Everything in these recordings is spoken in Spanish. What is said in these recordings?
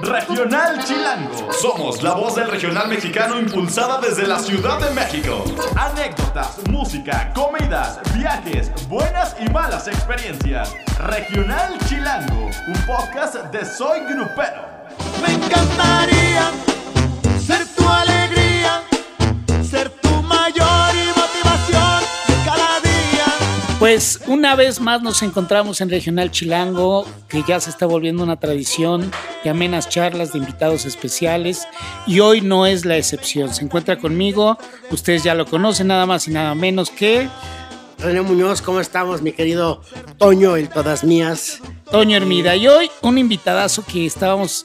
Regional Chilango. Somos la voz del regional mexicano impulsada desde la Ciudad de México. Anécdotas, música, comidas, viajes, buenas y malas experiencias. Regional Chilango, un podcast de Soy Grupero. Me encantaría Pues una vez más nos encontramos en Regional Chilango, que ya se está volviendo una tradición de amenas charlas de invitados especiales y hoy no es la excepción. Se encuentra conmigo, ustedes ya lo conocen, nada más y nada menos que René Muñoz, ¿cómo estamos, mi querido Toño, el Todas Mías? Toño Hermida. Y hoy un invitadazo que estábamos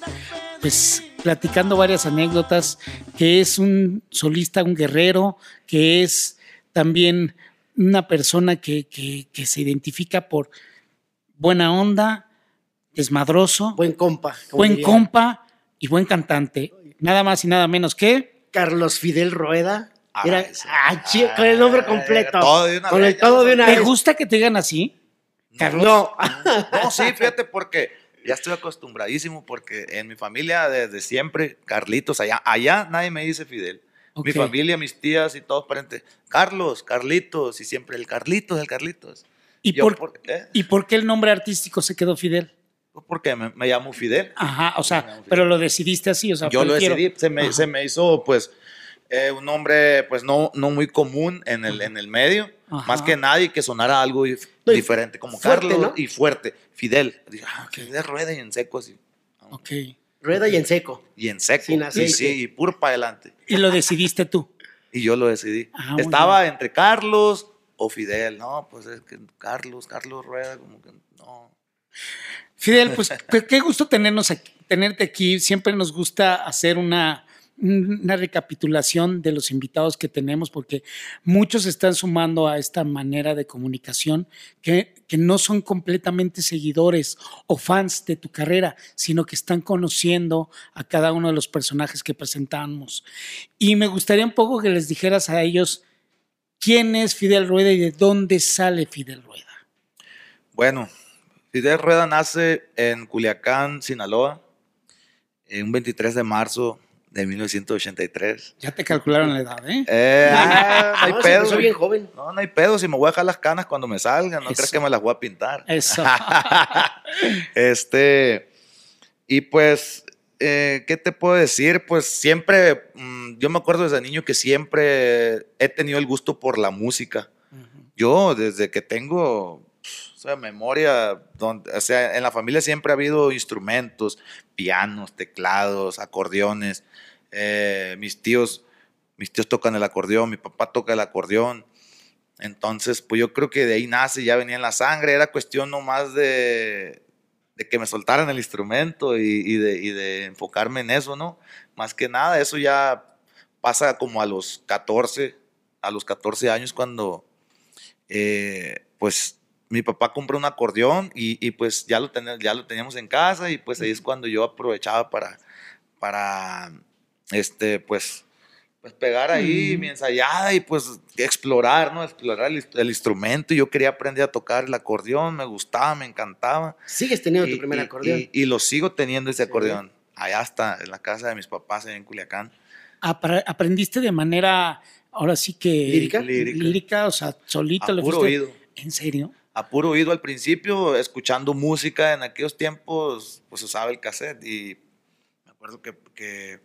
pues platicando varias anécdotas, que es un solista, un guerrero, que es también una persona que, que- que se identifica por buena onda, desmadroso, Buen compa. buen diría compa y buen cantante. Nada más y nada menos que Carlos Fidel Rueda. Ah, Era, ah, con el nombre completo. todo de una con el todo de una ¿Te vez. gusta que te digan así? Carlos. No, No, sí, fíjate, porque ya estoy acostumbradísimo, porque en mi familia desde siempre, Carlitos, allá, allá nadie me dice Fidel. Mi Ok. familia, mis tías y todos parientes, Carlos, Carlitos, y siempre el Carlitos, el Carlitos. ¿Y Yo, por, ¿por qué? ¿Y por qué el nombre artístico se quedó Fidel? Pues porque me, me llamo Fidel. Ajá, o sea, pero lo decidiste así, o sea, Yo lo decidí, se me, se me hizo pues eh, un nombre pues no, no muy común en el, en el medio, Ajá. más que nadie que sonara algo No, diferente, como fuerte, Carlos ¿no? y fuerte, Fidel. Dije, ah, Fidel Rueda y en seco así. Ok. Rueda y en seco. Y en seco. Sin y aceite. sí, y puro para adelante. Y lo decidiste tú. Y yo lo decidí. Ah, Estaba entre Carlos o Fidel. No, pues es que Carlos, Carlos Rueda, como que no. Fidel, pues qué- qué gusto tenernos aquí- tenerte aquí. Siempre nos gusta hacer una, una recapitulación de los invitados que tenemos porque muchos están sumando a esta manera de comunicación que, que no son completamente seguidores o fans de tu carrera, sino que están conociendo a cada uno de los personajes que presentamos. Y me gustaría un poco que les dijeras a ellos quién es Fidel Rueda y de dónde sale Fidel Rueda. Bueno, Fidel Rueda nace en Culiacán, Sinaloa, en un 23 de marzo de 1983. Ya te calcularon la edad, ¿eh? Eh, ah, no hay No, pedo. empezó bien joven. No, no hay pedo. Si me voy a dejar las canas cuando me salgan, no Eso. crees que me las voy a pintar. Eso. este, y pues, eh, ¿qué te puedo decir? Pues siempre, mm, yo me acuerdo desde niño que siempre he tenido el gusto por la música. Yo, desde que tengo o sea, memoria, donde, o sea, en la familia siempre ha habido instrumentos, pianos, teclados, acordeones. Eh, mis tíos, mis tíos tocan el acordeón, mi papá toca el acordeón. Entonces, pues yo creo que de ahí nace, ya venía en la sangre, era cuestión nomás de, de que me soltaran el instrumento y, y de, y de enfocarme en eso, ¿no? Más que nada, eso ya pasa como a los 14, a los 14 años cuando, eh, pues, mi papá compró un acordeón y, y, pues ya lo, ten- ya lo teníamos en casa y pues ahí es cuando yo aprovechaba para, para este, pues, pues pegar ahí Ujú. mi ensayada y pues explorar, ¿no? Explorar el, el instrumento. Yo quería aprender a tocar el acordeón, me gustaba, me encantaba. Sigues teniendo Y- tu primer y- acordeón. Y, y lo sigo teniendo ese Sí. acordeón. Allá está, en la casa de mis papás, en Culiacán. Apre- aprendiste de manera, ahora sí que... ¿Lírica? Lírica. Lírica, o sea, solito A le puro fuiste- oído. ¿En serio? A puro oído al principio, escuchando música. En aquellos tiempos, pues usaba el cassette y me acuerdo que, que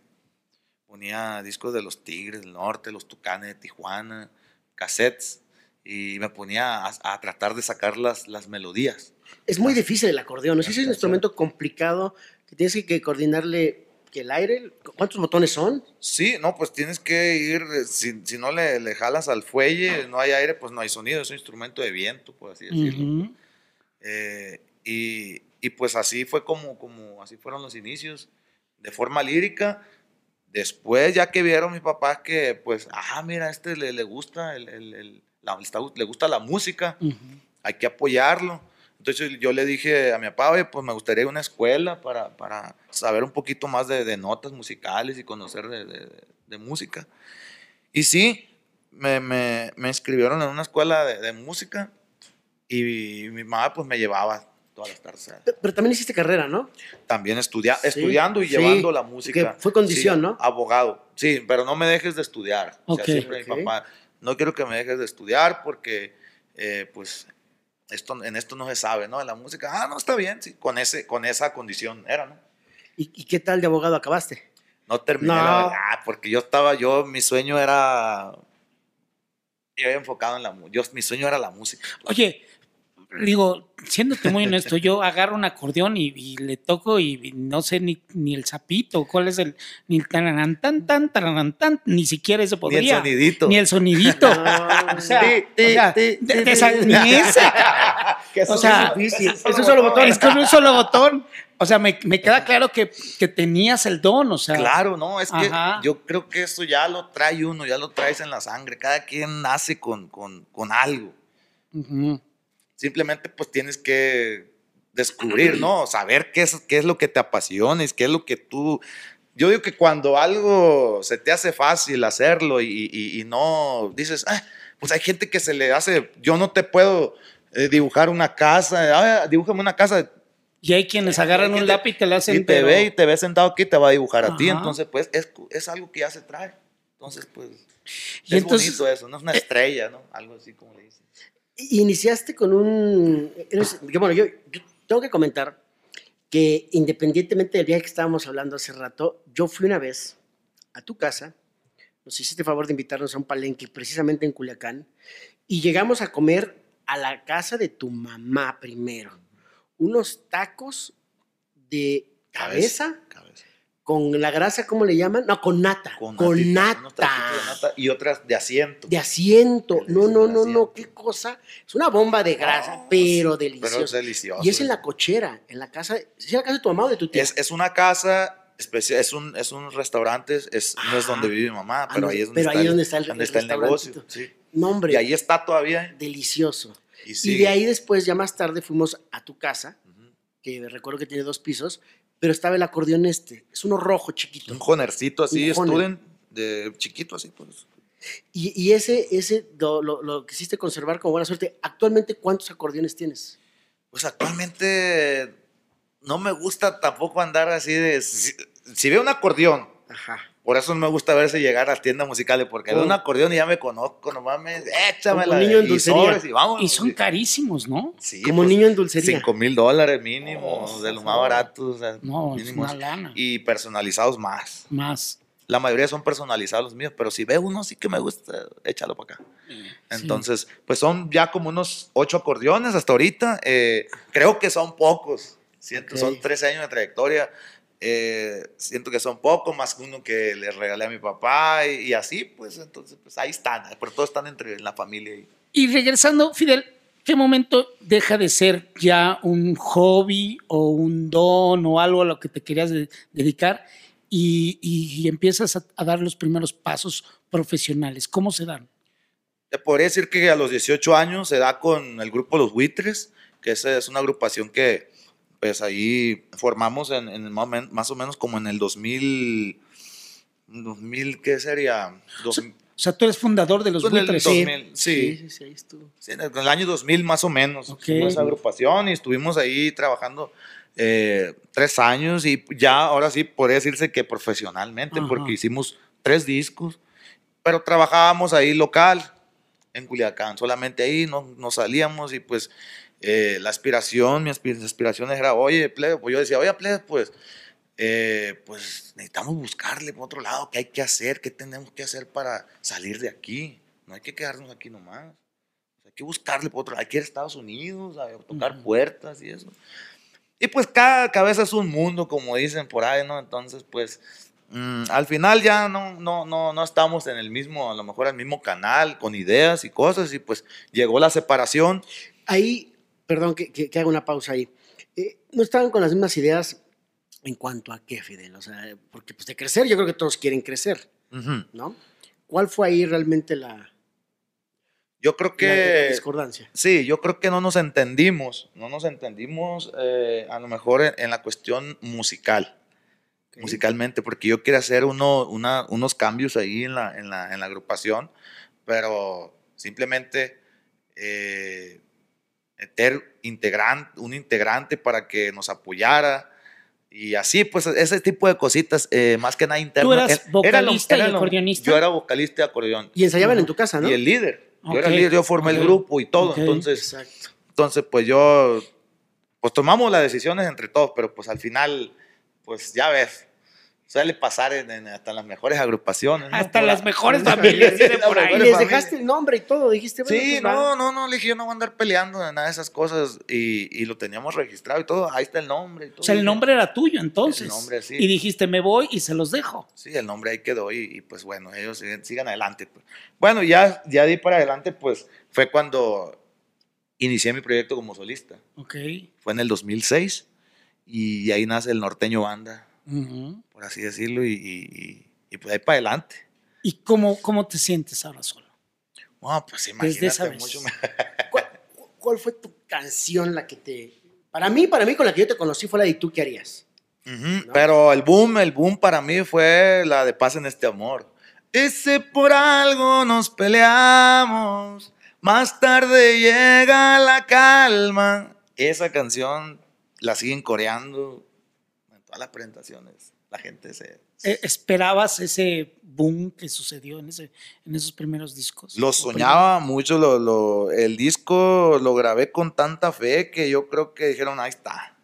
ponía discos de los Tigres del Norte, los Tucanes de Tijuana, cassettes, y me ponía a, a tratar de sacar las, las melodías. Es muy difícil el acordeón. ¿no? Sí, es un instrumento complicado que tienes que, que coordinarle que el aire. ¿Cuántos botones son? Sí, no, pues tienes que ir, eh, si, si no le, le jalas al fuelle, no hay aire, pues no hay sonido, es un instrumento de viento, por así decirlo. Ujú. Eh, y, y pues así fue como, como, así fueron los inicios, de forma lírica. Después, ya que vieron mis papás que, pues, ah, mira, a este le, le gusta, el, el- el- la- está- le gusta la música, hay que apoyarlo. Entonces yo le dije a mi papá, "Oye, pues me gustaría una escuela para, para saber un poquito más de, de notas musicales y conocer de, de- de música. Y sí, me, me, me inscribieron en una escuela de, de música y mi mamá pues me llevaba todas las tardes. Pe- Pero también hiciste carrera, ¿no? También estudia, Sí, estudiando y sí, llevando la música. que fue condición, Sí, ¿no? Abogado. Sí, pero no me dejes de estudiar. O sea, siempre Ok. mi papá, no quiero que me dejes de estudiar porque, eh, pues, esto, en esto no se sabe, ¿no? En la música, ah, no, está bien, sí, con, ese, con esa condición era, ¿no? ¿Y, y qué tal de abogado acabaste? No terminé, No. la verdad, porque yo estaba, yo, mi sueño era, yo había enfocado en la música, mi sueño era la música. Oye, digo, siéndote muy honesto, yo agarro un acordeón y, y le toco y, no sé ni, ni el zapito, cuál es el, ni el taranán, tan, tan, taranán, tan, ni siquiera eso Ni el podría. sonidito. Ni el sonidito. No, o sea, ni ese. O sea, es es solo botón. Es con un solo botón. O sea, me, me queda claro que, que tenías el don, o sea. Claro, no, es que Ajá. yo creo que eso ya lo trae uno, ya lo traes en la sangre. Cada quien nace con, con, con algo. Ujú. Simplemente pues tienes que descubrir, ¿no? Saber qué es, qué es lo que te apasiona, y qué es lo que tú... Yo digo que cuando algo se te hace fácil hacerlo y, y- y no dices, "Ah", pues hay gente que se le hace, yo no te puedo eh, dibujar una casa, ah, dibújame una casa, Y hay quienes agarran Hay un gente- lápiz y te lo hacen. y te pero- ve y te ve sentado aquí, te va a dibujar a ti. Entonces, pues, es, es algo que ya se trae. Entonces, pues, Y es entonces- bonito eso, no es una estrella, ¿no? Algo así como le dicen. Iniciaste con un... eres- bueno, yo, yo tengo que comentar que independientemente del viaje que estábamos hablando hace rato, yo fui una vez a tu casa, nos hiciste el favor de invitarnos a un palenque precisamente en Culiacán, y llegamos a comer a la casa de tu mamá primero. Unos tacos de cabeza, Cabeza. Con la grasa, ¿cómo le llaman? No, con nata. Con, natita, nata. y otras de asiento. De asiento. No, no, no, no, qué cosa. Es una bomba de grasa, No, pero deliciosa. Pero es delicioso. y es en la cochera, en la casa. ¿Es en la casa de tu mamá o de tu tía? Es, es una casa especial, es un, es un restaurante, es, no es donde vive mi mamá, Ah, pero ahí es donde pero está, ahí el, donde está el- donde el está el negocio. Sí. no, hombre. Y ahí está todavía. Delicioso. Y, de ahí después, ya más tarde, fuimos a tu casa, que recuerdo que tiene dos pisos, pero estaba el acordeón este. Es uno rojo chiquito. Un jonercito así, Un student, de chiquito así, pues. Y, y ese, ese lo, lo- lo quisiste conservar con buena suerte. Actualmente, ¿cuántos acordeones tienes? Pues actualmente no me gusta tampoco andar así de... Si, si veo un acordeón, Ajá. Por eso no me gusta verse llegar a las tiendas musicales, porque veo Oh. un acordeón y ya me conozco, nomás me... Échamela. Como niño en y dulcería. sobres y vámonos. Y son carísimos, ¿no? Sí, Como pues, niño en dulcería. 5 mil dólares mínimo, Oh, de los más baratos. o sea, No, es mínimos. una lana. Y personalizados más. Más. La mayoría son personalizados los míos, pero si veo uno sí que me gusta, échalo para acá. Entonces, pues son ya como unos ocho acordeones hasta ahorita. eh, creo que son pocos. Siento, Ok. Son 13 años de trayectoria. Eh, siento que son pocos, más uno que le regalé a mi papá y, y así, pues entonces, pues ahí están. Pero todos están entre en la familia. y- Y regresando, Fidel, ¿qué momento deja de ser ya un hobby o un don o algo a lo que te querías de- dedicar y, y- empiezas a, a dar los primeros pasos profesionales? ¿Cómo se dan? Te podría decir que a los 18 años se da con el grupo Los Buitres, que es una agrupación que pues ahí formamos en, en más, o men- más o menos como en el 2000, 2000 ¿qué sería? Dos- O sea, tú eres fundador de los el buitres. 2000, sí, sí, sí, sí, ahí estuvo. sí, en el, en el año 2000 más o menos. Ok. Hicimos esa agrupación y estuvimos ahí trabajando eh, tres años y ya ahora sí podría decirse que profesionalmente, Ajá. porque hicimos tres discos, pero trabajábamos ahí local, en Culiacán, solamente ahí no, nos salíamos y pues eh, la aspiración, mi aspi- mis aspiraciones era, oye, plebe, pues yo decía, oye, plebe, pues, eh, pues necesitamos buscarle por otro lado, qué hay que hacer, qué tenemos que hacer para salir de aquí, no hay que quedarnos aquí nomás. Hay que buscarle por otro lado, hay que ir a Estados Unidos, a tocar puertas y eso. Y pues cada cabeza es un mundo, como dicen por ahí, ¿no? Entonces, pues, mm, al final ya no, no, no, no estamos en el mismo, a lo mejor el mismo canal, con ideas y cosas, y pues llegó la separación. Ahí, perdón que, que- que haga una pausa ahí. Eh, ¿No estaban con las mismas ideas en cuanto a qué, Fidel? O sea, porque pues de crecer, yo creo que todos quieren crecer. ¿no? ¿Cuál fue ahí realmente la, Yo creo la- la que... discordancia? Sí, yo creo que no nos entendimos, no nos entendimos eh, a lo mejor en, en la cuestión musical, musicalmente, porque yo quería hacer uno, una- unos cambios ahí en la, en la, en la agrupación, pero simplemente eh, meter integrante, un integrante para que nos apoyara. Y así, pues ese tipo de cositas, eh, más que nada interno. ¿Tú eras Era- era lo- vocalista y era lo- acordeonista? Yo era vocalista y acordeón. Y ensayaban en tu casa, ¿no? Y el líder. Yo era el líder, yo formé ok, el grupo y todo. ok. Entonces, Exacto. entonces, pues yo, pues tomamos las decisiones entre todos, pero pues al final, pues ya ves, suele pasar en, en- hasta las mejores agrupaciones. ¿no? Hasta Por las la- mejores familias, dicen por ahí. Y les familia. dejaste el nombre y todo, dijiste, bueno, Sí, pues, va. no, no, no, le dije, yo no voy a andar peleando de nada de esas cosas y, y lo teníamos registrado y todo, ahí está el nombre y todo. O sea, el nombre era tuyo entonces. El nombre, sí. Y dijiste, me voy y se los dejo. Sí, el nombre ahí quedó y, y, pues bueno, ellos siguen, sigan adelante. pues. Bueno, ya, ya de ahí para adelante, pues fue cuando inicié mi proyecto como solista. Ok. Fue en el 2006 y ahí nace el Norteño Banda, Ujú. por así decirlo, y, y- y, pues ahí para adelante. ¿Y cómo, cómo te sientes ahora solo? Bueno, pues Desde esa imagínate vez. mucho. ¿Cuál, cuál fue tu canción la que te... Para mí, para mí, con la que yo te conocí fue la de ¿Y tú qué harías? Ujú, Pero el boom, el boom para mí fue la de Paz en este amor. Ese por algo nos peleamos, más tarde llega la calma. Esa canción la siguen coreando todas las presentaciones. La gente se... Eh, ¿Esperabas ese boom que sucedió en, ese, en esos primeros discos? Lo ¿O soñaba mucho, lo, lo- el disco lo grabé con tanta fe que yo creo que dijeron, ahí está.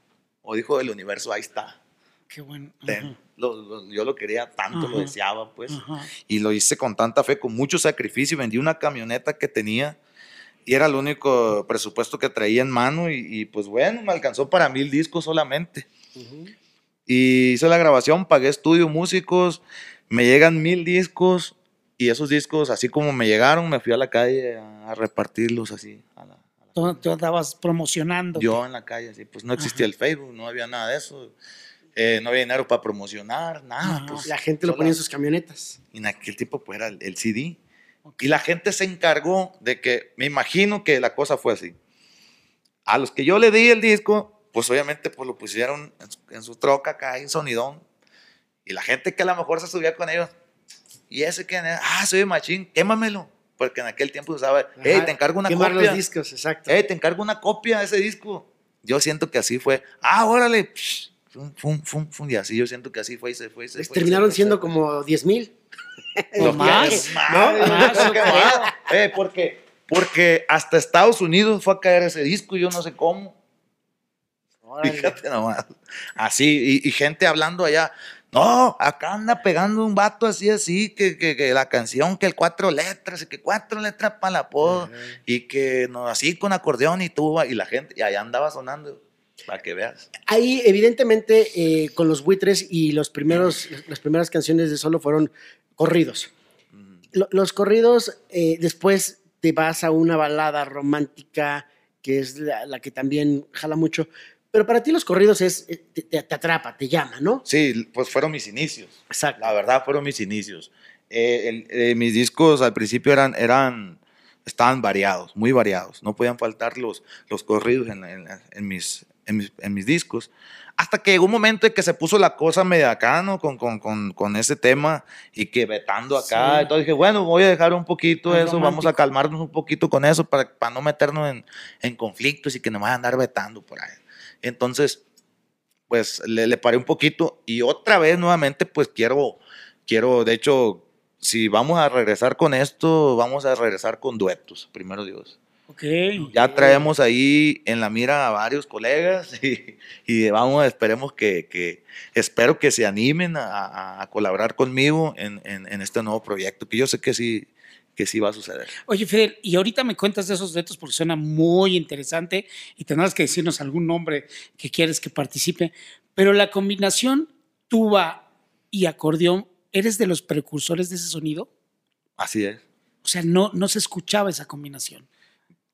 O dijo el universo, ahí está. Qué bueno. Ten. Lo- lo- yo lo quería tanto, lo Ajá. deseaba, pues. ajá. Y lo hice con tanta fe, con mucho sacrificio. Vendí una camioneta que tenía y era el único presupuesto que traía en mano. Y, y, pues bueno, me alcanzó para mil discos solamente. Y hice la grabación, pagué estudio, músicos, me llegan mil discos. Y esos discos, así como me llegaron, me fui a la calle a, a repartirlos así. a la- a la- Tú, tú andabas promocionando. yo en la calle, así, pues no existía el Facebook, no había nada de eso. Eh, no había dinero para promocionar, nada. Ajá. pues, La gente lo ponía en sus camionetas. y en aquel tiempo pues era el, el CD. Y la gente se encargó de que, me imagino que la cosa fue así. A los que yo le di el disco, pues obviamente pues lo pusieron en su, en su troca acá, en sonidón. Y la gente que a lo mejor se subía con ellos, y ese que, ah, soy machín, quémamelo. Porque en aquel tiempo usaba, hey, te encargo una Quemar copia. los discos, exacto. Hey, te encargo una copia de ese disco. Yo siento que así fue. Ah, órale. psh, fum, fum, fum, fum, y así yo siento que así fue y se fue. y se Les fue, terminaron y se siendo fue. como 10 mil. O Lo más. ¿no? más, Más, lo que yo más. Eh, porque, porque hasta Estados Unidos fue a caer ese disco y yo no sé cómo. Órale. Fíjate nomás. Así, y, y gente hablando allá. No, acá anda pegando un vato así, así, que, que, que la canción, que el cuatro letras, y que cuatro letras para la apodo, y que no, así con acordeón y tuba, y la gente, y allá andaba sonando, para que veas. Ahí, evidentemente, eh, con los buitres y los primeros, las primeras canciones de solo fueron corridos. Lo- los corridos, eh, después te vas a una balada romántica, que es la, la que también jala mucho. Pero para ti los corridos es, eh, te, te- atrapa, te llama, ¿no? Sí, pues fueron mis inicios. Exacto. La verdad fueron mis inicios. Eh, el- eh, mis discos al principio eran, eran, estaban variados, muy variados. No podían faltar los, los corridos en, en- en mis, en, mis, en mis discos. Hasta que llegó un momento en que se puso la cosa media acá, ¿no? Con, con, con, con ese tema y que vetando acá. Sí. Entonces dije, bueno, voy a dejar un poquito Más eso, vamos a romántico. calmarnos un poquito con eso para, para no meternos en, en conflictos y que nos vayan a andar vetando por ahí. Entonces, pues le, le paré un poquito y otra vez nuevamente pues quiero, quiero, de hecho, si vamos a regresar con esto, vamos a regresar con duetos, primero Dios. Ok. Ya traemos ahí en la mira a varios colegas y, y vamos, esperemos que, que- espero que se animen a, a- a colaborar conmigo en, en- en este nuevo proyecto, que yo sé que sí, que sí va a suceder. Oye, Fidel, y ahorita me cuentas de esos duetos porque suena muy interesante y tendrás que decirnos algún nombre que quieres que participe. Pero la combinación tuba y acordeón, ¿eres de los precursores de ese sonido? Así es. O sea, no, no se escuchaba esa combinación.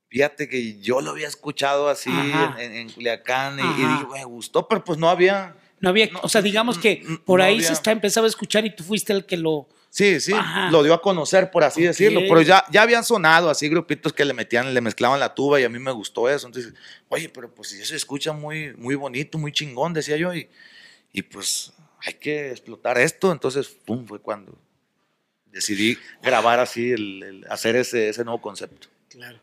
Fíjate que yo lo había escuchado así en, en- Culiacán y, y dije, me gustó, pero pues no había. No había, No, o sea, digamos que por no ahí había. se está empezaba a escuchar y tú fuiste el que lo. Sí, sí, Ajá. lo dio a conocer, por así decirlo. Pero ya, ya habían sonado así grupitos que le metían, le mezclaban la tuba y a mí me gustó eso. Entonces, oye, pero pues si eso se escucha muy, muy bonito, muy chingón, decía yo. Y, y pues hay que explotar esto. Entonces, pum, fue cuando decidí grabar así, el, el- hacer ese, ese nuevo concepto. Claro.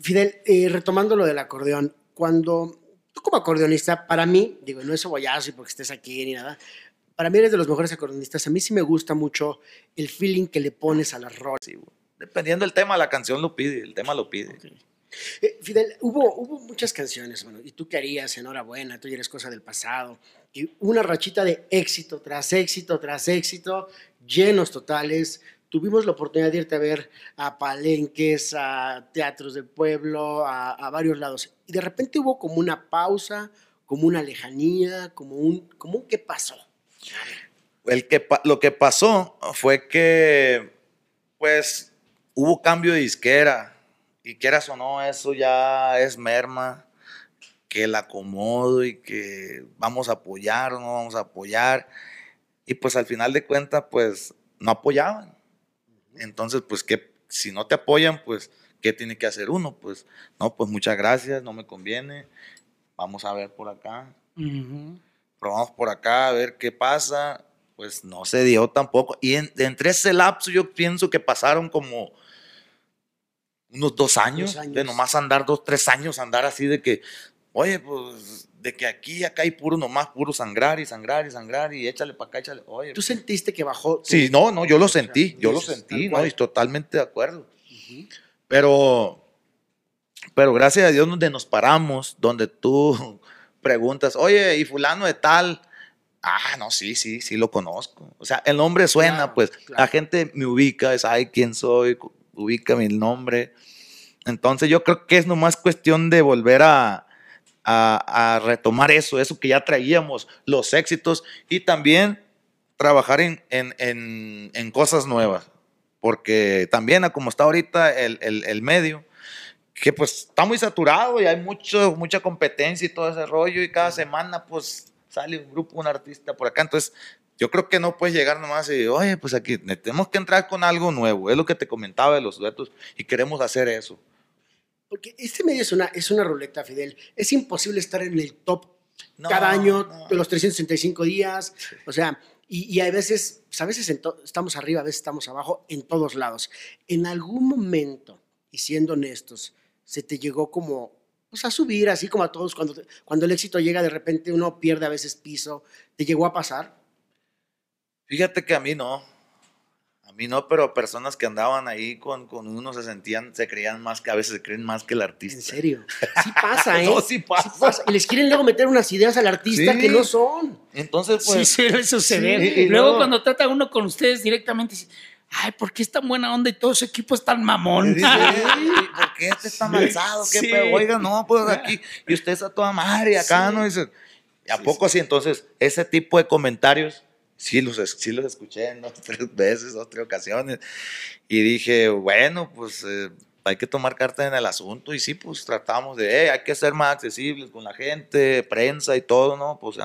Fidel, eh, retomando lo del acordeón, cuando tú como acordeonista, para mí, digo, no es cebollazo y porque estés aquí ni nada, para mí eres de los mejores acordeonistas. A mí sí me gusta mucho el feeling que le pones a las rolas. Sí. Dependiendo del tema, la canción lo pide, el tema lo pide. Eh, Fidel, hubo, hubo muchas canciones, bueno, y tú qué harías, enhorabuena, tú ya eres cosa del pasado, y una rachita de éxito tras éxito tras éxito, llenos totales. Tuvimos la oportunidad de irte a ver a palenques, a teatros del pueblo, a, a varios lados. Y de repente hubo como una pausa, como una lejanía, como un, como un ¿qué pasó? El que, lo que pasó fue que, pues, hubo cambio de disquera. Y quieras o no, eso ya es merma. Que el acomodo y que vamos a apoyar o no vamos a apoyar. Y pues al final de cuentas, pues, no apoyaban. Entonces, pues, que si no te apoyan, pues, ¿qué tiene que hacer uno? Pues, no, pues muchas gracias, no me conviene. Vamos a ver por acá Ujú. Probamos por acá a ver qué pasa, pues no se dio tampoco. Y en- entre ese lapso yo pienso que pasaron como unos dos años, Dos años. de nomás andar dos, tres años, andar así de que, oye, pues de que aquí acá hay puro nomás, puro sangrar y sangrar y sangrar y échale para acá, échale, oye. ¿Tú sentiste que bajó? tu- Sí, no, no, yo lo sentí, yo lo sentí, no, y totalmente de acuerdo. Pero, pero gracias a Dios donde nos paramos, donde tú preguntas, oye, y fulano de tal, ah, no, sí, sí, sí lo conozco. O sea, el nombre suena, Claro, pues claro. la gente me ubica, sabe quién soy, ubica mi nombre. Entonces yo creo que es nomás cuestión de volver a, a, a retomar eso, eso que ya traíamos, los éxitos y también trabajar en, en, en, en cosas nuevas. Porque también, a como está ahorita el, el, el medio, que pues está muy saturado y hay mucho, mucha competencia y todo ese rollo y cada semana pues sale un grupo, un artista por acá. Entonces yo creo que no puedes llegar nomás y, oye, pues aquí tenemos que entrar con algo nuevo. Es lo que te comentaba de los duetos y queremos hacer eso. Porque este medio es una, es una ruleta, Fidel. Es imposible estar en el top No, cada año no. de los 365 días. O sea, y, y hay veces, pues, a veces estamos arriba, a veces estamos abajo, en todos lados. En algún momento, y siendo honestos, se te llegó como pues, a subir, así como a todos, cuando, te- cuando el éxito llega, de repente uno pierde a veces piso. ¿Te llegó a pasar? Fíjate que a mí no. A mí no, pero personas que andaban ahí con, con uno se sentían, se creían más que a veces se creen más que el artista. En serio. Sí pasa, ¿eh? No, sí pasa. Y les quieren luego meter unas ideas al artista Sí. que no son. Entonces, sí pues. suele suceder. sí, Luego luego- cuando trata uno con ustedes directamente, dice, ay, ¿por qué es tan buena onda y todo su equipo es tan mamón? Dice, "Ey, ¿Por qué este está malzado? ¿Qué Sí. pedo? Oiga, no, pues aquí. Y usted está toda madre acá, ¿no? Dice, ¿y a poco así? Entonces, ese tipo de comentarios, sí los, sí los escuché en dos, tres veces, dos, tres ocasiones. Y dije, bueno, pues eh, hay que tomar carta en el asunto. Y sí, pues tratamos de, "Ey, hay que ser más accesibles con la gente, prensa y todo, ¿no? Pues,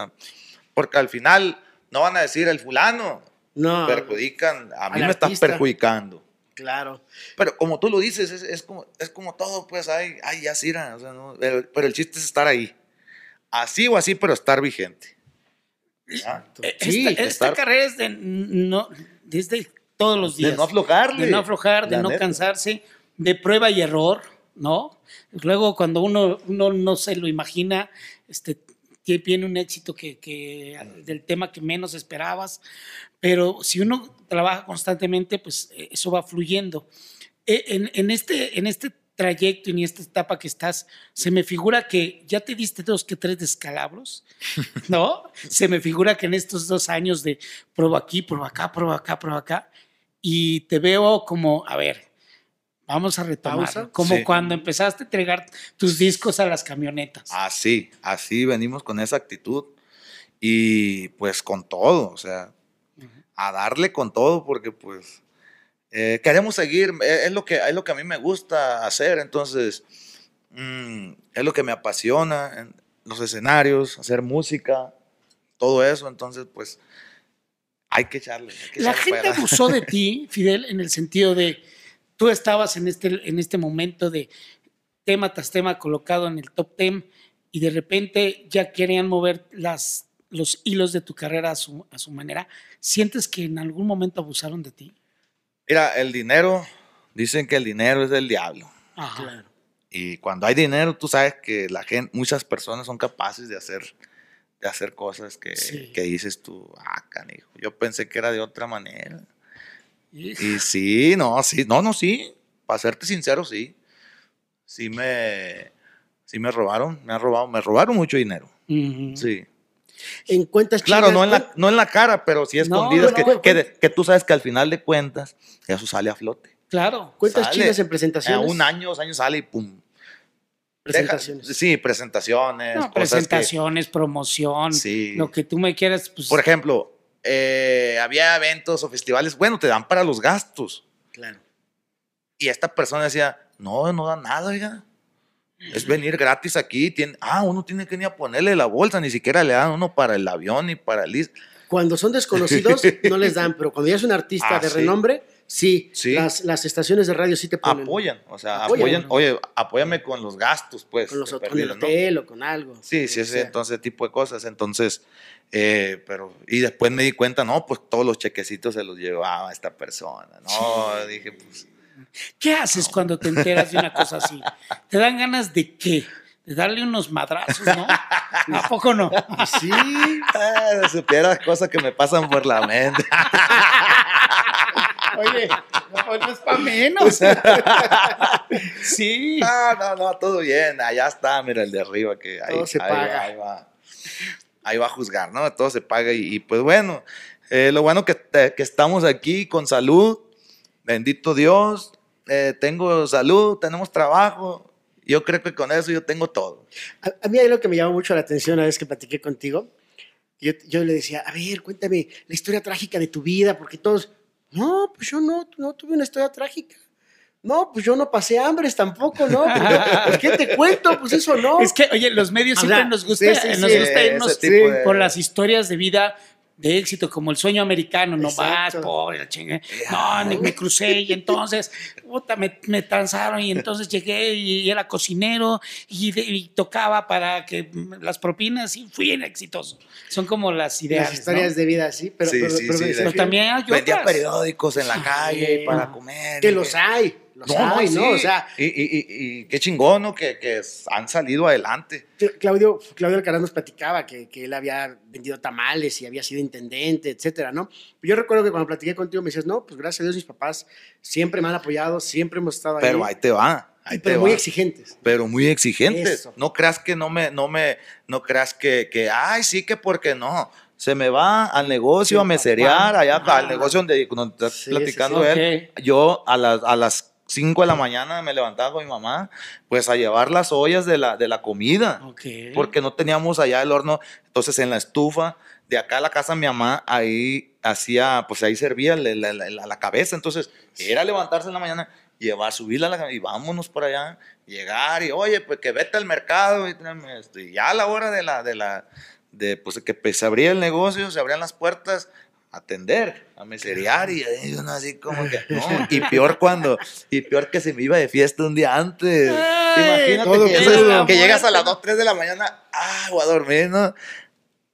porque al final no van a decir el fulano, No. perjudican, a mí me estás artista. perjudicando. Claro. Pero como tú lo dices, es, es como, es como todo, pues, ay, ay ya Cira, o sea, ¿no? pero, pero el chiste es estar ahí. Así o así, pero estar vigente. ¿Ya? Eh, Sí, esta, esta estar- carrera es de no, desde todos los días. de no aflojarle. de no aflojar, de no neta. cansarse, de prueba y error, ¿no? Luego cuando uno, uno no se lo imagina, este, viene un éxito que, que del tema que menos esperabas, pero si uno trabaja constantemente, pues eh, eso va fluyendo. Eh, En, en este, en este trayecto y en esta etapa que estás, se me figura que ya te diste dos que tres descalabros, ¿no? Se me figura que en estos dos años de prueba aquí, prueba acá, prueba acá, prueba acá, y te veo como, a ver, vamos a retomar, Pausa. como Sí. cuando empezaste a entregar tus discos a las camionetas. Así, así venimos con esa actitud. Y pues con todo, o sea, a darle con todo, porque pues eh, queremos seguir, eh, es lo, que, es lo que a mí me gusta hacer, entonces mm, es lo que me apasiona, en los escenarios, hacer música, todo eso, entonces pues hay que echarle. hay que La echarle gente abusó de ti, Fidel, en el sentido de tú estabas en este, en este momento de tema tras tema colocado en el top 10 y de repente ya querían mover las, los hilos de tu carrera a su, a su manera. ¿Sientes que en algún momento abusaron de ti? Mira, el dinero, dicen que el dinero es del diablo. Ajá. Claro. Y cuando hay dinero, tú sabes que la gente, muchas personas son capaces de hacer, de hacer cosas que, Sí. que dices tú, ah, canijo, yo pensé que era de otra manera. Y sí, no, sí, no, no, sí, para serte sincero, sí. Sí me, sí me robaron, me han robado, me robaron mucho dinero. Sí. En cuentas Claro, no en, la, ¿cuán- no en la cara, pero sí escondidas, no, que, no. que, que tú sabes que al final de cuentas, eso sale a flote. Claro. cuentas sale. chinas en A presentaciones. un año, dos años sale y pum. Presentaciones. Deja- sí, presentaciones. No, cosas que- presentaciones, promoción, Sí. lo que tú me quieras. Pues, por ejemplo, eh, había eventos o festivales, bueno, te dan para los gastos. Claro. Y esta persona decía, no, no da nada, oiga. Es venir gratis aquí. Tiene, ah, uno tiene que ni a ponerle la bolsa, ni siquiera le dan uno para el avión y para el... Cuando son desconocidos, no les dan, pero cuando ya es un artista Ah, de sí. renombre, sí. Sí. Las, las estaciones de radio sí te ponen. Apoyan, o sea, Apoyan. apoyan, oye, apóyame con los gastos, pues. Con, los, con el hotel o con algo. Sí, sí, ese entonces tipo de cosas. Entonces, eh, pero, y después me di cuenta, no, pues todos los chequecitos se los llevaba esta persona. No, dije, pues, ¿Qué haces cuando te enteras de una cosa así? ¿Te dan ganas de qué? De darle unos madrazos, ¿no? ¿A poco no? Sí. ah, supieras cosas que me pasan por la mente. Oye, no, no es para menos. sí. No, no, no, todo bien. Allá está, mira, el de arriba que ahí, Todo se ahí paga. va, ahí va. Ahí va a juzgar, ¿no? Todo se paga y, y, pues bueno, eh, lo bueno que, te- que estamos aquí con salud, bendito Dios, eh, tengo salud, tenemos trabajo, yo creo que con eso yo tengo todo. A, a mí hay algo que me llamó mucho la atención una vez que platiqué contigo. Yo, yo le decía, a ver, cuéntame la historia trágica de tu vida, porque todos, no, pues yo no, no tuve una historia trágica. No, pues yo no pasé hambres tampoco, ¿no? Pues, ¿qué te cuento? Pues eso no. Es que, oye, los medios O siempre sea, nos gusta, sí, sí, nos sí, gusta irnos por las historias de vida de éxito, como el sueño americano, no vas, pobre, la chingada. No, ni me crucé y entonces, puta, me, me transaron y entonces llegué y era cocinero y, de- y tocaba para que las propinas y fui en exitoso. Son como las ideas. Las historias de vida, sí, pero, Sí, pero- sí, pero sí, me de- Pero refiero también hay Vendía otras. periódicos en la calle para comer. que los hay, los No, ¿no? O sea, y, y, y, y qué chingón, ¿no? Que, que han salido adelante. Claudio, Claudio Alcaraz nos platicaba que, que él había vendido tamales y había sido intendente, etcétera, ¿no? Yo recuerdo que cuando platiqué contigo me decías, no, pues gracias a Dios mis papás siempre me han apoyado, siempre hemos estado ahí. Pero ahí te va. Ahí y- te pero muy va. exigentes. pero muy exigentes. Eso. No creas que no me, no me, no creas que, que, ay, sí que porque no. Se me va al negocio Sí, a meserear, papá. allá Ah. al negocio donde, donde Sí, platicando sí. él. Yo a las, a las 5 de la mañana me levantaba con mi mamá, pues a llevar las ollas de la, de la comida. Porque no teníamos allá el horno. Entonces en la estufa de acá a la casa de mi mamá, ahí hacía, pues ahí servía la, la- la- la cabeza. Entonces era levantarse en la mañana, llevar, subirla a la y vámonos por allá, llegar y oye, pues que vete al mercado y. Y ya a la hora de la, de la, de pues que pues, se abría el negocio, se abrían las puertas, atender, a meserear y uno así como que no. Y peor cuando, y peor que se me iba de fiesta un día antes. Ay, Imagínate que, llegas- que llegas a las 2, 3 de la mañana, ah, voy a dormir, ¿no?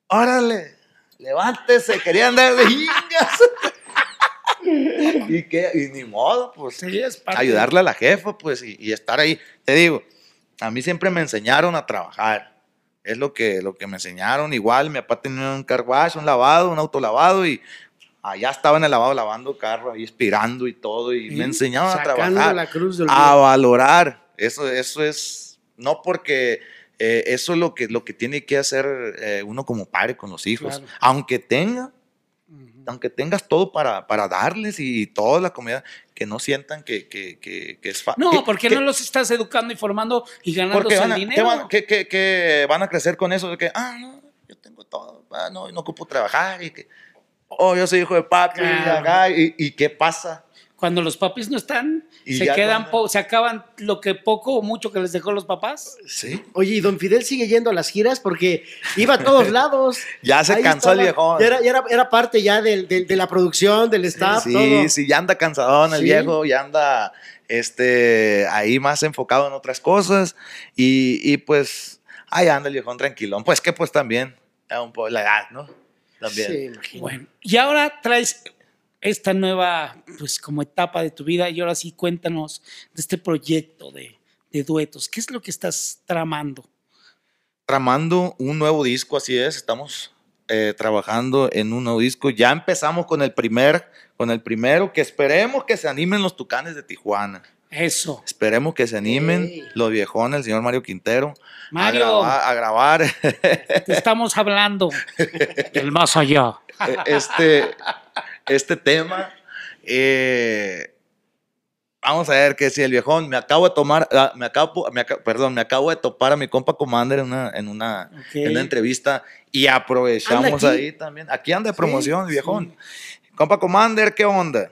Órale, levántese, querían dar de y, que, y ni modo, pues Sí, es parte ayudarle a la jefa, pues, y, y estar ahí. Te digo, a mí siempre me enseñaron a trabajar. Es lo que, lo que me enseñaron. Igual, mi papá tenía un car wash, un lavado, un autolavado, y allá estaba en el lavado lavando carro, ahí inspirando y todo, y me enseñaron a trabajar la cruz del a valorar. Eso, eso es, no porque eh, eso es lo que, lo que tiene que hacer eh, uno como padre con los hijos. Claro. Aunque tenga, aunque tengas todo para, para darles y, toda la comida, que no sientan que, que, que, que es fácil. No, porque no los estás educando y formando y van el a, dinero. ¿qué van, qué- qué van a crecer con eso de que, ah, no, yo tengo todo, ah, no, no ocupo trabajar y que, oh, yo soy hijo de papi, Claro. y, y qué pasa. Cuando los papis no están, Y se quedan, cuando- se acaban lo que poco o mucho que les dejó los papás. Sí. Oye, y don Fidel sigue yendo a las giras porque iba a todos lados. Ya se Ahí cansó el. Ya era, ya era, era parte ya del- del- de la producción, del staff, Sí, todo. sí, ya anda cansadón el Sí. viejo, ya anda este, ahí más enfocado en otras cosas. Y, y, pues, ahí anda el viejón tranquilón. Pues que pues también, un poco la edad, ¿no? También. Sí, imagino. Bueno, y ahora traes esta nueva, pues como etapa de tu vida y ahora sí cuéntanos de este proyecto de, de duetos. ¿Qué es lo que estás tramando? Tramando un nuevo disco, así es, estamos eh, trabajando en un nuevo disco. Ya empezamos con el primer, con el primero, que esperemos que se animen los tucanes de Tijuana. Eso. Esperemos que se animen los viejones, el señor Mario Quintero, Mario. a grabar, a grabar Te estamos hablando del más allá. eh, este, este tema. Eh, vamos a ver que si el viejón, me acabo de tomar, ah, me acabo, me perdón, me acabo de topar a mi compa Commander en una, en una, en una entrevista y aprovechamos ahí también. Aquí anda de promoción, viejón. Compa Commander, ¿qué onda?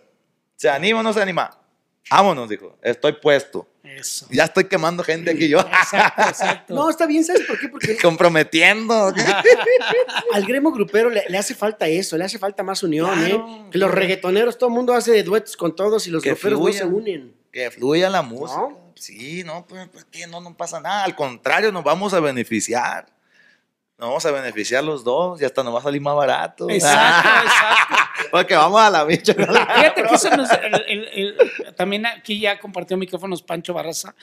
¿Se anima o no se anima? Vámonos, dijo. Estoy puesto. Eso. Ya estoy quemando gente aquí yo. Exacto, exacto. No, está bien, ¿sabes por qué? Porque Comprometiendo. al gremio grupero le, le hace falta eso, le hace falta más unión, Claro, ¿eh? Que los reggaetoneros, todo el mundo hace duetos con todos y los gruperos no se unen. Que fluya la música. ¿No? Sí, no, pues, pues, que no, no pasa nada. Al contrario, nos vamos a beneficiar. Nos vamos a beneficiar los dos y hasta nos va a salir más barato. Exacto, exacto. Porque vamos a la bicha. Fíjate que eso nos- el- el- el- también aquí ya compartió micrófonos Pancho Barraza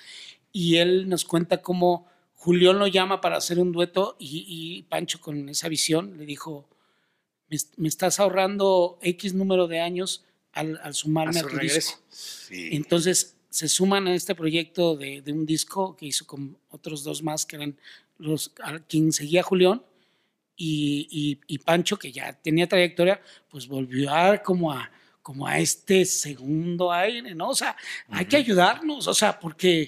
y él nos cuenta cómo Julián lo llama para hacer un dueto y, y Pancho con esa visión le dijo, me, me estás ahorrando X número de años al, al sumarme A a, su tu regreso. disco. Sí. Entonces se suman a este proyecto de, de un disco que hizo con otros dos más que eran los a quien seguía Julián y, y- y Pancho que ya tenía trayectoria pues volvió a como a como a este segundo aire, ¿no? O sea, hay que ayudarnos, o sea, porque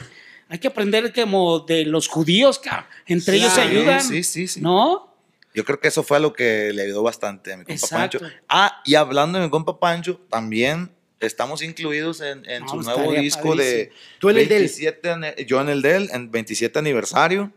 hay que aprender como de los judíos, cabrón. entre ellos se ayudan, Sí, sí, sí. ¿no? Yo creo que eso fue lo que le ayudó bastante a mi compa Exacto. Pancho. Ah, y hablando de mi compa Pancho, también estamos incluidos en, en No, su pues, nuevo disco de Tú en el del. 27, ane- yo en el del, en 27 aniversario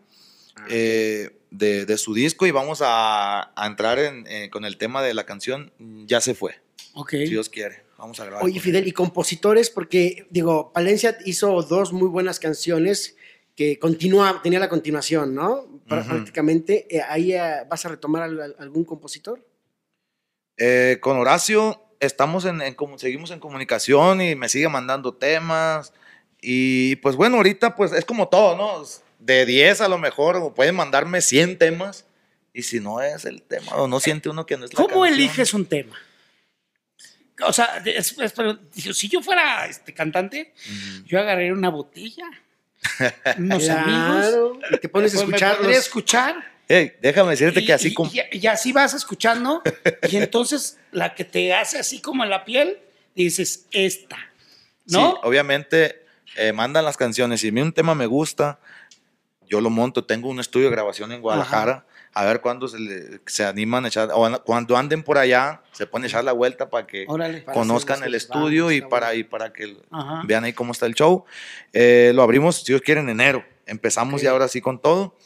Ah. eh, de, de su disco y vamos a, a entrar en, eh, con el tema de la canción Ya se fue, Ok. si Dios quiere. Vamos a grabar. Oye, Fidel, y compositores, porque, digo, Palencia hizo dos muy buenas canciones que continúa, tenía la continuación, ¿no? Prácticamente. Eh, ¿Ahí vas a retomar al- al- algún compositor? Eh, con Horacio estamos en, en seguimos en comunicación y me sigue mandando temas. Y pues bueno, ahorita pues es como todo, ¿no? De 10 a lo mejor pueden mandarme 100 temas. Y si no es el tema o no siente uno que no es la ¿Cómo canción. eliges un tema? O sea, es- es- si yo fuera este cantante, yo agarraría una botella, unos amigos, Claro, y te pones a podría escuchar. Hey, déjame decirte y, que así y- como... y- y así vas escuchando, y entonces la que te hace así como en la piel, dices, esta, ¿no? Sí, obviamente eh, mandan las canciones. Si a mí un tema me gusta, yo lo monto. Tengo un estudio de grabación en Guadalajara. A ver cuándo se, le- se animan a echar, o an- cuando anden por allá, se ponen a echar la vuelta para que Órale. Para conozcan el estudio y para, y para que Ajá. vean ahí cómo está el show. Eh, lo abrimos, si Dios quiere, en enero. Empezamos Ok. ya ahora sí con todo.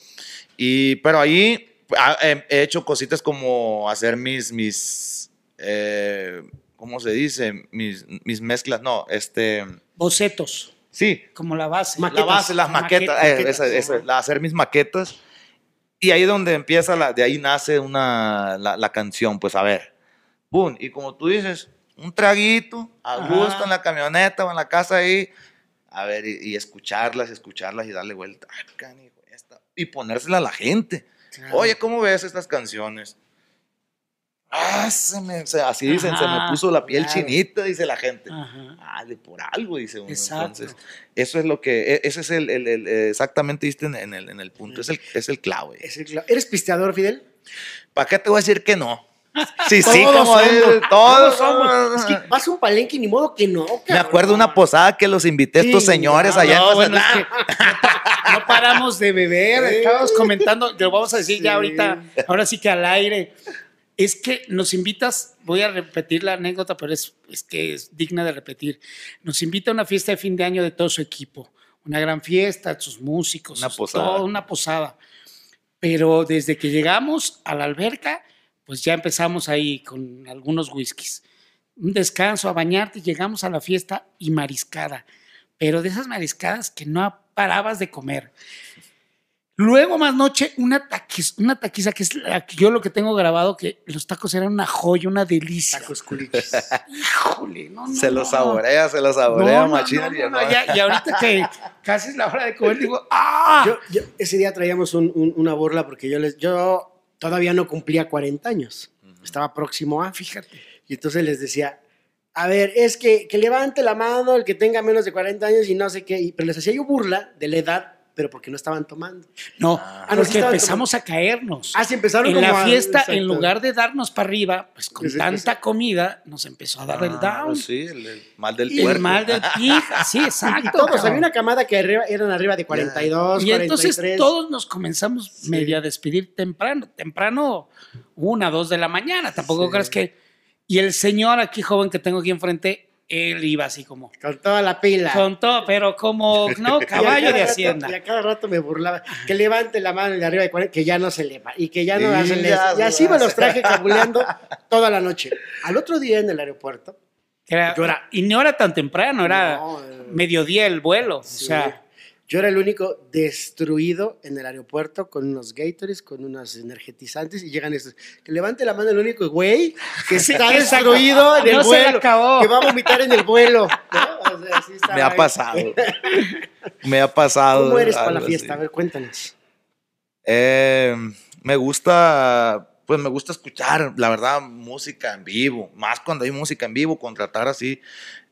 Y, pero ahí ah, he, he hecho cositas como hacer mis, mis eh, ¿cómo se dice? Mis, mis mezclas, no, este, Bocetos, sí, como la base. Maquetas. la base, las maquetas, Maquetas, eh, maquetas, esa- esa, la- hacer mis maquetas. Y ahí donde empieza, la, de ahí nace una, la, la canción, pues a ver. Boom, y como tú dices, un traguito, a Ajá. gusto en la camioneta o en la casa ahí, a ver, y, y escucharlas, escucharlas y darle vuelta. Ay, canijo. Y ponérsela a la gente. Claro. Oye, ¿cómo ves estas canciones? Ah, se me, se- así dicen, se me puso la piel claro. chinita, dice la gente. Ajá. Ah, de por algo, dice uno. Exacto. Entonces, eso es lo que, e- ese es el, el- el- exactamente diste en, en el, en el punto, es el, es el clave. Es el cla- ¿Eres pisteador, Fidel? ¿Para qué te voy a decir que no? Sí, sí, Todos como somos, todos Todos somos. Es que vas a un palenque y ni modo que no, Me cabrón. acuerdo una posada que los invité a estos Sí, señores no, allá No, en bueno, es Mazatlán. que no paramos de beber, estábamos comentando, te lo vamos a decir Sí. ya ahorita, ahora sí que al aire. Es que nos invitas, voy a repetir la anécdota, pero es, es que es digna de repetir. Nos invita a una fiesta de fin de año de todo su equipo, una gran fiesta, sus músicos, Una sus- posada. todo, una posada. Pero desde que llegamos a la alberca, pues ya empezamos ahí con algunos whiskies. Un descanso, a bañarte, llegamos a la fiesta y mariscada pero de esas mariscadas que no parabas de comer. Luego, más noche, una, taquiz, una taquiza, que es la que yo lo que tengo grabado, que los tacos eran una joya, una delicia. Tacos culichis. Híjole, no, no, Se lo no. saborea, se lo No, saborea, no, machina. no, y no, no, no. ya- y ahorita que casi es la hora de comer, digo, ¡ah! Yo, yo- ese día traíamos un- un- una burla porque yo les, yo todavía no cumplía 40 años. Estaba próximo a. Fíjate. Y entonces les decía, a ver, es que, que levante la mano el que tenga menos de 40 años y no sé qué. Y- pero les hacía yo burla de la edad, pero porque no estaban tomando. No, Ah, no, sí porque empezamos a caernos. Ah, sí, empezaron en como la a- fiesta, en lugar de darnos para arriba, pues con Sí, sí, tanta sí. comida, nos empezó a dar el Ah, down. pues sí, el, el mal del Y el puerco. mal del pija, sí, Y exacto. todos, cabrón. había una camada que arriba, eran arriba de 42, Y entonces 43. todos nos comenzamos medio a despedir temprano, temprano, una, dos de la mañana, tampoco Sí. crees que... Y el señor aquí joven que tengo aquí enfrente, él iba así como, Con toda la pila. con todo, pero como, no, caballo de rato- hacienda. Y a cada rato me burlaba. Que levante la mano de arriba de 40, que ya no se eleva. Y que ya no Y hacen ya. Y así me los traje cabuleando toda la noche. Al otro día en el aeropuerto, Era- Yo era- y no era tan temprano, era No, eh, mediodía el vuelo. sí, O sea, yo era el único destruido en el aeropuerto con unos Gatorades, con unos energetizantes y llegan estos. Que levante la mano el único güey que está exacto. destruido en el No se vuelo. acabó. Que va a vomitar en el vuelo. ¿no? O sea, Me ha pasado. Me ha pasado. ¿Cómo eres para la fiesta? A ver, cuéntanos. Eh, me gusta, pues me gusta escuchar, la verdad, música en vivo, más cuando hay música en vivo, contratar así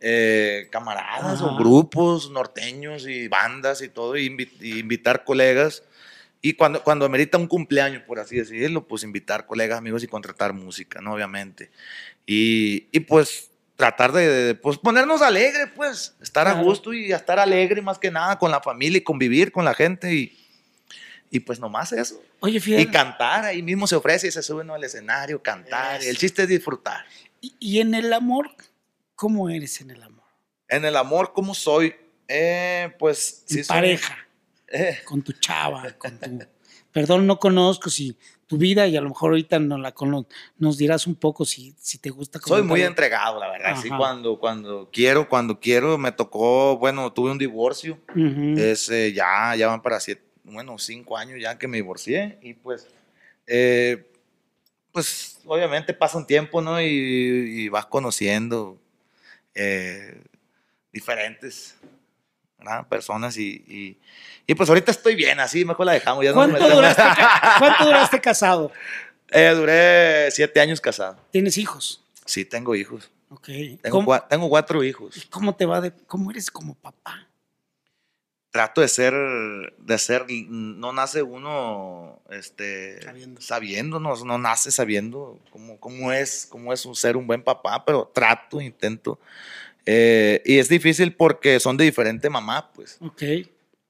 eh, camaradas o grupos norteños y bandas y todo, y invi- y invitar colegas. Y cuando, cuando amerita un cumpleaños, por así decirlo, pues invitar colegas, amigos y contratar música, ¿no? Obviamente. Y, y pues tratar de, de, pues ponernos alegre, pues, estar a gusto y estar alegre más que nada con la familia y convivir con la gente y, y pues nomás eso. oye, Y Fidel, cantar, ahí mismo se ofrece y se sube uno al escenario, cantar. Eso. El chiste es disfrutar. y, y en el amor, ¿cómo eres en el amor? En el amor, ¿cómo soy? Eh, pues En sí soy- pareja, eh, con tu chava, con tu... Perdón, no conozco si tu vida y a lo mejor ahorita no la nos dirás un poco si, si te gusta. soy muy entregado, la verdad. Sí, Ajá. cuando, cuando quiero, cuando quiero, me tocó, bueno, tuve un divorcio. Es, eh, ya, ya van para siete, bueno, cinco años ya que me divorcié y pues, eh, pues obviamente pasa un tiempo, ¿no? Y, y vas conociendo eh, diferentes ¿verdad? personas y, y, y, pues ahorita estoy bien, así mejor la dejamos. Ya no ¿Cuánto, metemos. duraste, ca- ¿Cuánto duraste casado? Eh, duré siete años casado. ¿Tienes hijos? Sí, tengo hijos. Ok. Tengo, ¿Cómo, cua- tengo cuatro hijos. cómo te va de, cómo eres como papá? Trato de ser, de ser, no nace uno este, Sabiendo. sabiendo, no, no nace sabiendo cómo, cómo es, cómo es un- ser un buen papá, pero trato, intento. Eh, y es difícil porque son de diferente mamá, pues. Ok.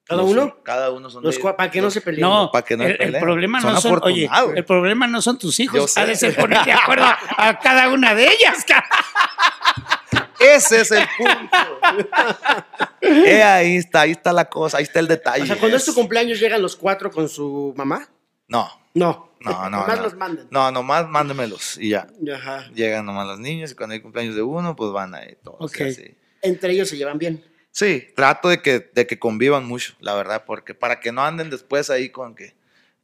¿Cada Los- uno? Cada uno son Los de- para que no se peleen. No, para que no el, el peleen. problema Son no son, oye, el problema no son tus hijos, ha de ser poner de acuerdo a, a cada una de ellas. Ese es el punto. Eh, ahí está, ahí está la cosa, ahí está el detalle. O sea, cuando es tu cumpleaños llegan los cuatro con su mamá. No, No. no, no. Nomás no. los mandan. No, nomás mándemelos y ya. Ajá. Llegan nomás los niños y cuando hay cumpleaños de uno, pues van ahí todos. Ok. así. Entre ellos se llevan bien. Sí, trato de que, de que convivan mucho, la verdad, porque para que no anden después ahí con que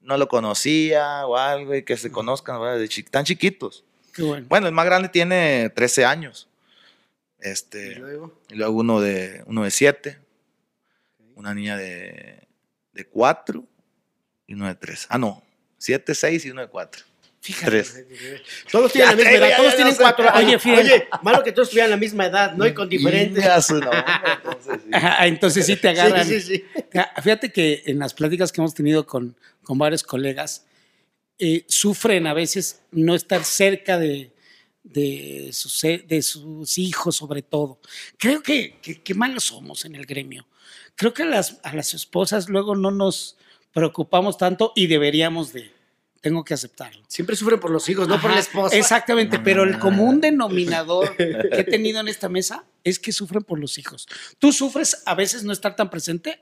no lo conocía o algo y que se conozcan, ¿verdad? De chi- tan chiquitos. Qué bueno. Bueno, el más grande tiene 13 años. Y Este, luego. y luego uno de, uno de 7, una niña de, de 4 y uno de 3. Ah, no, 7, 6 y uno de 4. Fíjate. 3. Todos tienen la Ya, misma ya, edad, ya, todos ya, tienen no cuatro años. Oye, Fidel. Oye, malo que todos tuvieran la misma edad, ¿no? Y con diferentes. entonces, sí. Ajá, entonces sí te agarran. Sí, sí, sí. Ah, Fíjate que en las pláticas que hemos tenido con, con varios colegas, eh, sufren a veces no estar cerca de, de, sus, de sus hijos, sobre todo. Creo que, que, que malos somos en el gremio. Creo que a las, a las esposas luego no nos preocupamos tanto y deberíamos de. Tengo que aceptarlo. Siempre sufren por los hijos, no por la esposa. Exactamente, pero el común denominador que he tenido en esta mesa es que sufren por los hijos. ¿Tú sufres a veces no estar tan presente?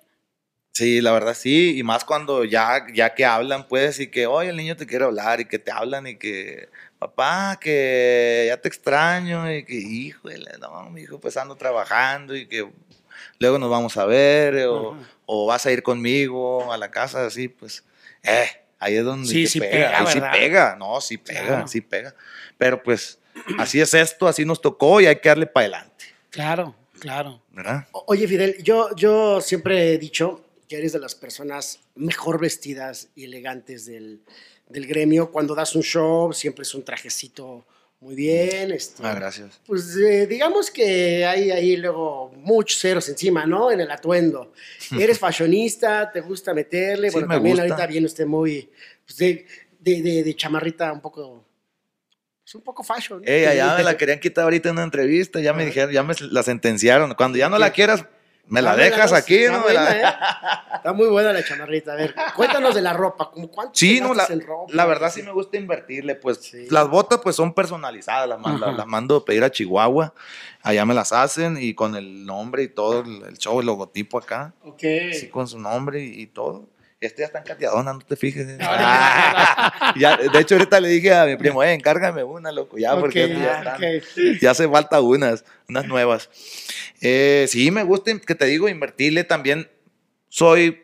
Sí, la verdad sí, y más cuando ya, ya que hablan, pues, y que, oye, el niño te quiere hablar, y que te hablan, y que, papá, que ya te extraño, y que, híjole, no, mi hijo, pues ando trabajando, y que luego nos vamos a ver, o, o vas a ir conmigo a la casa, así, pues, eh, ahí es donde Sí, sí pega, pega, ahí sí pega, no, sí pega, Claro. sí pega. Pero pues, así es esto, así nos tocó y hay que darle para adelante, Claro, claro. ¿verdad? Oye, Fidel, yo, yo siempre he dicho que eres de las personas mejor vestidas y elegantes del, del gremio. Cuando das un show, siempre es un trajecito muy bien. Este, Ah, gracias. Pues eh, digamos que hay ahí luego muchos ceros encima, ¿no? En el atuendo. Eres fashionista, te gusta meterle. Sí, bueno, me también gusta. ahorita viene usted muy pues, de, de, de- de chamarrita un poco. Es un poco fashion. Ey, allá me la querían quitar ahorita en una entrevista, ya me dijeron, ya me la sentenciaron. Cuando ya no la quieras, me la dejas aquí, Está ¿no? Buena, ¿eh? Está muy buena la chamarrita. A ver, cuéntanos de la ropa. ¿Cómo ¿Cuánto Sí, no, la, gastas en ropa? la verdad sí me gusta invertirle, pues Sí. las botas pues son personalizadas, las, mando a pedir a Chihuahua, allá me las hacen y con el nombre y todo, el, el show, el logotipo acá, Ok. sí, con su nombre y, y todo. Este ya está encateadona, no te fijes. no, Ah, ya, de hecho ahorita le dije a mi primo, eh, encárgame una, loco, ya, porque Ok, ya, están- ok. ya hace falta unas, unas nuevas. Eh, sí, me gusta, que te digo, invertirle también. Soy,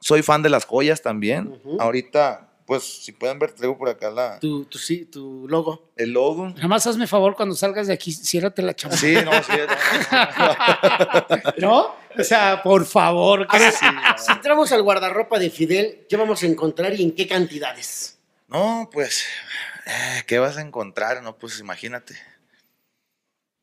soy fan de las joyas también. Ahorita, pues, si pueden ver, traigo por acá la, Tu, tu, sí, tu logo. el logo. Nada más hazme favor cuando salgas de aquí, ciérrate la chamarra. Sí, no, sí. no, no, no. ¿No? O sea, por favor. A ver, si entramos al guardarropa de Fidel, ¿qué vamos a encontrar y en qué cantidades? No, pues, eh, ¿qué vas a encontrar? No, pues imagínate.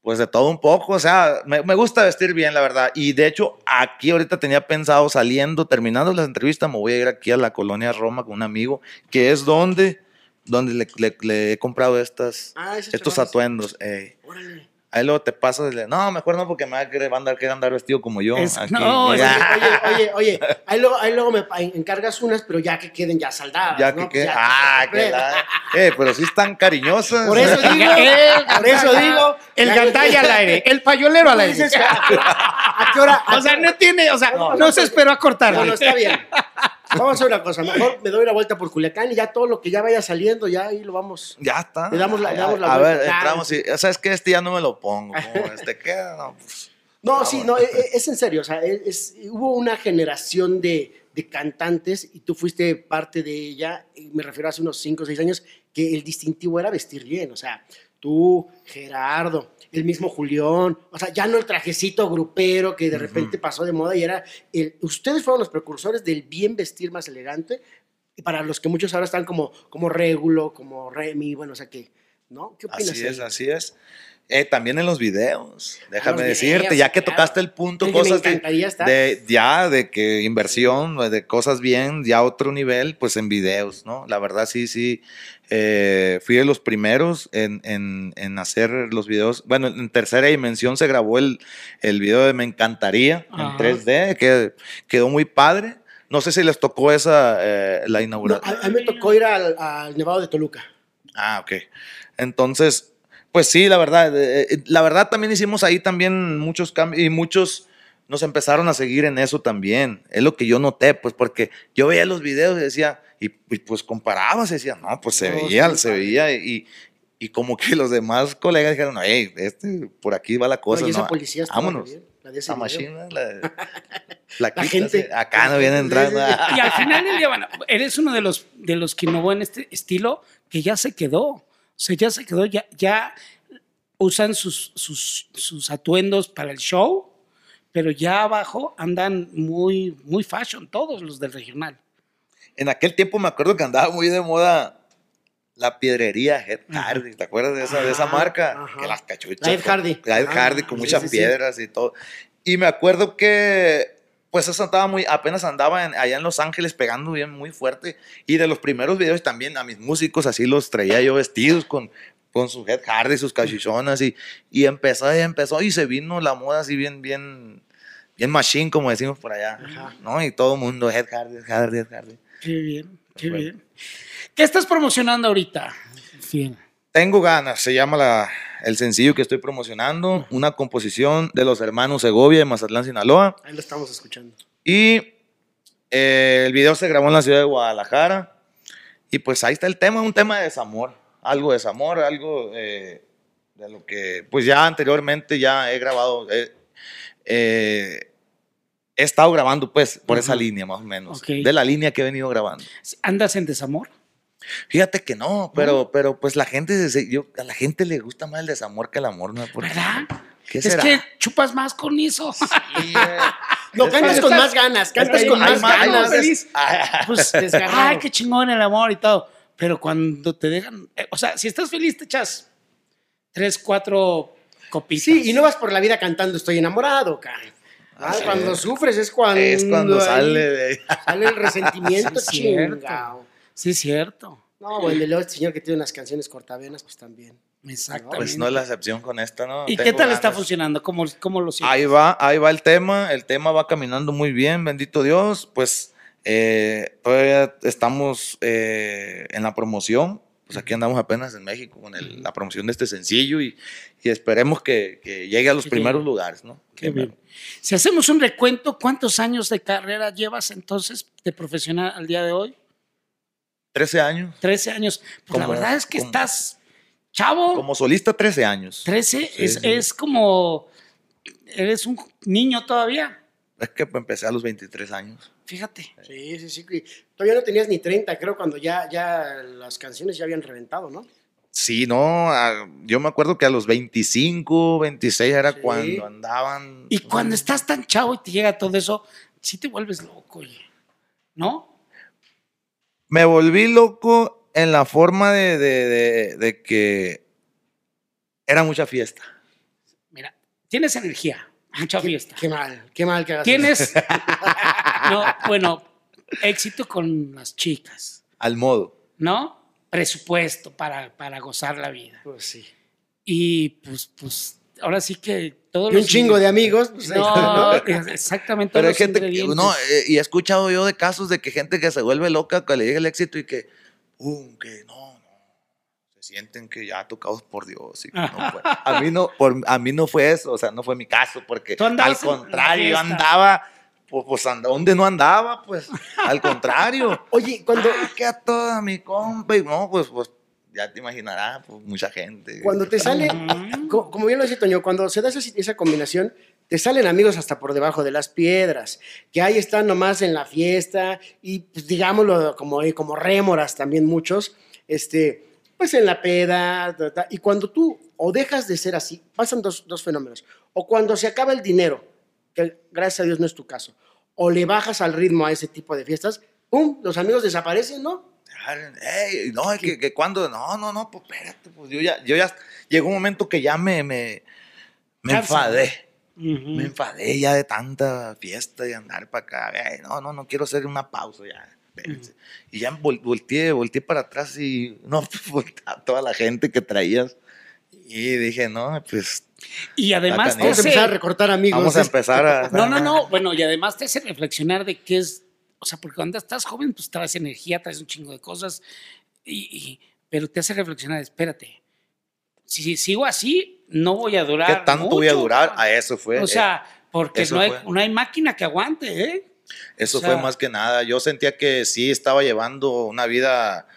Pues de todo un poco, o sea, me, me gusta vestir bien, la verdad. Y de hecho, aquí ahorita tenía pensado saliendo, terminando las entrevistas, me voy a ir aquí a la colonia Roma con un amigo, que es donde, donde le, le- le he comprado estas, Ah, estos atuendos. Órale. Ahí luego te pasas y le, no, mejor no, porque me va a querer andar, querer andar vestido como yo. Es- aquí". no. Oye, oye, oye, ahí luego, ahí luego me encargas unas, pero ya que queden ya saldadas. Ya ¿no? que quede- Ya ah, que- la- eh, pero sí están cariñosas. Por eso digo, por eso digo. El gandalla al aire, el payolero al aire. Dices, ¿A qué hora? O sea, no tiene, o sea, no, se esperó a No, cortarle. no, está bien. Vamos a hacer una cosa. Mejor me doy una vuelta por Culiacán y ya todo lo que ya vaya saliendo, ya ahí lo vamos. Ya está. Le damos la- le damos la a vuelta. ver, Claro. entramos y, ¿sabes qué? Este ya no me lo pongo. ¿Cómo este queda? No, pues, No, sí, no, e- e- es, en serio. O sea, es, es- hubo una generación de, de cantantes y tú fuiste parte de ella. y me refiero a hace unos 5 o 6 años, que el distintivo era vestir bien. O sea, tú, Gerardo, el mismo Julián. O sea, ya no el trajecito grupero que de repente pasó de moda y era. El, ustedes fueron los precursores del bien vestir más elegante. Y para los que muchos ahora están como, como Régulo, como Remy, bueno, o sea que. ¿No? ¿Qué opinas? así es, así es. Eh, también en los videos, déjame los decirte, videos, ya que claro. tocaste el punto, cosas de, de- ya de que inversión, de cosas bien, ya otro nivel, pues en videos, ¿no? La verdad sí, sí, eh, fui de los primeros en, en- en hacer los videos. Bueno, en tercera dimensión se grabó el, el video de Me Encantaría Ajá. en 3D, que quedó muy padre. No sé si les tocó esa, eh, la No, inauguración. a, a mí me tocó ir al, al Nevado de Toluca. Ah, ok. Entonces, pues sí, la verdad, eh, eh, la verdad también hicimos ahí también muchos cambios y muchos nos empezaron a seguir en eso también. Es lo que yo noté, pues porque yo veía los videos y decía, y, y, pues comparabas y decía, no, pues se No, veía, sí, se veía y, y como que los demás colegas dijeron, hey, este, por aquí va la cosa, esa ¿no? policía Vámonos. bien, la de ese La machina, la, la, quita, gente. acá no viene entrando. Y al final del día, bueno, eres uno de los, de los que innovó en este estilo que ya se quedó. O sea, ya se quedó, ya, ya usan sus, sus, sus atuendos para el show, pero ya abajo andan muy, muy fashion, todos los del regional. En aquel tiempo me acuerdo que andaba muy de moda la piedrería Head. Hardy. ¿Te acuerdas de esa, de esa marca? ajá. Que las cachuchas. Con- Hardy. Ed Ah, Hardy con sí, muchas sí, sí. piedras y todo. Y me acuerdo que, pues eso andaba muy, apenas andaba en- allá en Los Ángeles pegando bien muy fuerte. Y de los primeros videos también a mis músicos así los traía yo vestidos con, con su Head Hardy, sus cachichonas. Y, y empezó y empezó y se vino la moda así bien, bien, bien machine, como decimos por allá. Ajá. ¿no? Y todo el mundo, Head Hardy, Head Hardy, Head Hardy. Qué bien, qué Bueno. bien. ¿Qué estás promocionando ahorita? Bien. Tengo ganas, se llama la, el sencillo que estoy promocionando, una composición de los hermanos Segovia de Mazatlán, Sinaloa. Ahí lo estamos escuchando. Y eh, el video se grabó en la ciudad de Guadalajara. Y pues ahí está el tema, un tema de desamor, algo de desamor, algo eh, de lo que pues ya anteriormente ya he grabado. eh, eh, he estado grabando, pues, por esa línea, más o menos. De la línea que he venido grabando. ¿Andas en desamor? Fíjate que no, pero, pero pues la gente, se- yo, a la gente le gusta más el desamor que el amor, ¿no? ¿Verdad? ¿Qué Es que chupas más con eso. Sí, eh, Lo es cantas con más ganas, cantas con más más ganas. feliz. Ah, Pues desgarrado. Ay, qué chingón el amor y todo. Pero cuando te dejan, eh, o sea, si estás feliz te echas tres, cuatro copitas. Sí, y no vas por la vida cantando estoy enamorado, cara. Ah, cuando es. sufres es cuando, es cuando sale de... sale el resentimiento Sí. Sí, es cierto. No, bueno, y luego este señor que tiene unas canciones cortavenas, pues también. Exactamente. Pues no es la excepción con esta, ¿no? ¿Y qué tal está funcionando? ¿Cómo, cómo lo sientes? Ahí va, ahí va el tema, el tema va caminando muy bien, bendito Dios, pues eh, todavía estamos eh, en la promoción, pues aquí andamos apenas en México con el- la promoción de este sencillo y, y esperemos que, que llegue a los primeros lugares, ¿no? Qué bien. Si hacemos un recuento, ¿cuántos años de carrera llevas entonces de profesional al día de hoy? 13 años, 13 años. Pues la verdad es que como- estás chavo. como solista 13 años. 13 Sí, es, sí. es como. Eres un niño todavía. Es que empecé a los 23 años. Fíjate. Sí, sí, sí. Todavía no tenías ni 30, creo, cuando ya, ya las canciones ya habían reventado, ¿no? Sí, no, a- yo me acuerdo que a los 25, 26 era Sí. cuando andaban... Y cuando estás tan chavo y te llega todo eso, sí te vuelves loco, oye. ¿No? Me volví loco en la forma de, de- de- de que era mucha fiesta. Mira, tienes energía, mucha fiesta. Qué mal, qué mal que hagas Tienes. no, bueno, éxito con las chicas, Al modo. ¿no? Presupuesto para, para gozar la vida. Pues sí. Y pues, pues, ahora sí que todos Y un los chingo de amigos. Pues, No, exactamente. Pero hay gente que, no, eh, y he escuchado yo de casos de que gente que se vuelve loca cuando le llega el éxito y que, uh, que no, no, se sienten que ya tocados por Dios. y que no fue. A mí no, por, a mí no fue eso, o sea, no fue mi caso, porque al contrario, yo andaba, pues, pues anda, ¿dónde no andaba? Pues, al contrario. Oye, cuando, Ah, que a toda mi compa, y no, pues, pues, ya te imaginarás, pues, mucha gente. cuando te sale, co- como bien lo decía Toño, cuando se da esa, esa combinación, te salen amigos hasta por debajo de las piedras, que ahí están nomás en la fiesta y pues, digámoslo como, eh, como rémoras también muchos, este, pues en la peda, ta, ta, y cuando tú o dejas de ser así, pasan dos, dos fenómenos, o cuando se acaba el dinero, que gracias a Dios no es tu caso, o le bajas al ritmo a ese tipo de fiestas, ¡pum! Los amigos desaparecen, ¿no? Ey, no, que, que cuando, no, no, no, pues espérate, pues yo ya, yo ya, llegó un momento que ya me, me, me enfadé. Ujú. Me enfadé ya de tanta fiesta y andar para acá. Ey, no, no, no quiero hacer una pausa ya. espérense. Y ya vol- volteé, volteé para atrás y no, a toda la gente que traías. Y dije, no, pues Y además te Vamos Vamos a hace- empezar a recortar amigos. vamos a empezar a... No, no, no. Bueno, y además te hace reflexionar de qué es. O sea, porque cuando estás joven, pues traes energía, traes un chingo de cosas. Y, y- pero te hace reflexionar, espérate. Si, si sigo así, no voy a durar. ¿Qué tanto voy a mucho, durar? A eso fue. O sea, porque no hay, no hay máquina que aguante, ¿eh? Eso O sea- fue más que nada. Yo sentía que sí estaba llevando una vida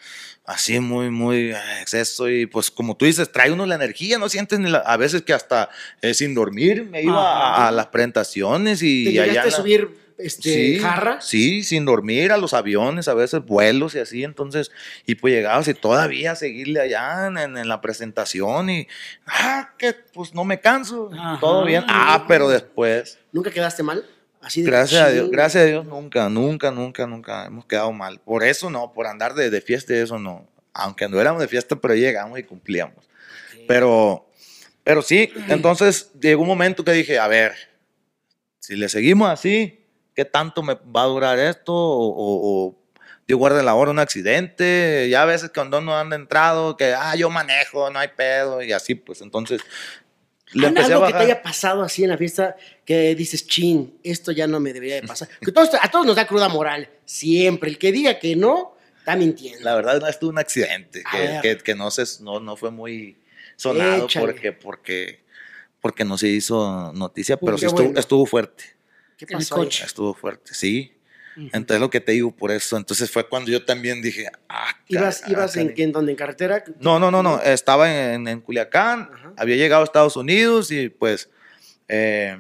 así muy, muy eh, exceso y pues como tú dices, trae uno la energía, no sientes ni la- a veces que hasta eh, sin dormir me iba Ajá. a, a las presentaciones y ¿Te allá la- subir este, sí, jarra? Sí, sin dormir a los aviones, a veces vuelos y así, entonces, y pues llegabas y todavía seguirle allá en, en- en la presentación y, ah, que pues no me canso, Ajá. todo bien, ah, pero después... ¿Nunca quedaste mal? Así de Gracias a Dios, gracias a Dios, nunca, nunca, nunca, nunca hemos quedado mal. Por eso no, por andar de, de fiesta y eso no. Aunque no éramos de fiesta, pero llegamos y cumplíamos. Pero, pero sí, entonces llegó un momento que dije, a ver, si le seguimos así, ¿qué tanto me va a durar esto? O, o, o Dios guarde la hora un accidente. Ya a veces cuando no han entrado, que, ah, yo manejo, no hay pedo, y así, pues entonces le a Algo que te haya pasado así en la fiesta que dices, chin, esto ya no me debería de pasar. Que todos- a todos nos da cruda moral, siempre. El que diga que no, está mintiendo. La verdad no estuvo un accidente que, ver. que, que no, se, no, no fue muy sonado Échale. porque, porque, porque no se hizo noticia, pero sí estuvo, bueno. estuvo fuerte. ¿Qué El pasó? coche. Estuvo fuerte, sí. Entonces lo que te digo por eso. Entonces fue cuando yo también dije, ah, ¿Ibas, ibas en, en dónde? ¿En carretera? No, no, no, no. Estaba en, en Culiacán, Ajá. había llegado a Estados Unidos y pues eh,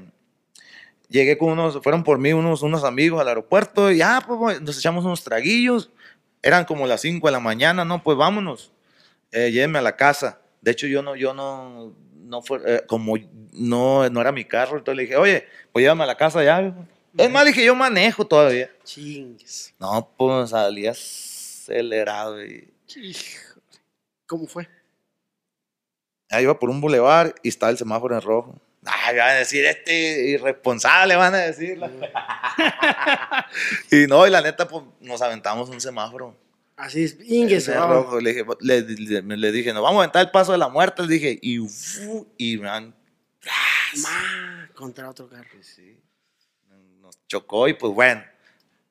llegué con unos, fueron por mí unos, unos amigos al aeropuerto y ya, pues nos echamos unos traguillos. Eran como las 5 de la mañana, no, pues vámonos. Eh, llévenme a la casa. De hecho, yo no, yo no, no fue, eh, como no, no era mi carro, entonces le dije, oye, pues llévame a la casa ya. viejo". Es más, dije, yo manejo todavía. Chingues. No, pues salí acelerado y ¿Cómo fue? ahí iba por un bulevar y estaba el semáforo en rojo. Ay, van a decir, este irresponsable, van a decir. y no, y la neta, pues nos aventamos un semáforo. Así es, Inges. en rojo. Le dije, le, le- le dije, nos vamos a aventar el paso de la muerte. Le dije, y, fu- y man, Ma, contra otro carro. sí, nos chocó y pues bueno,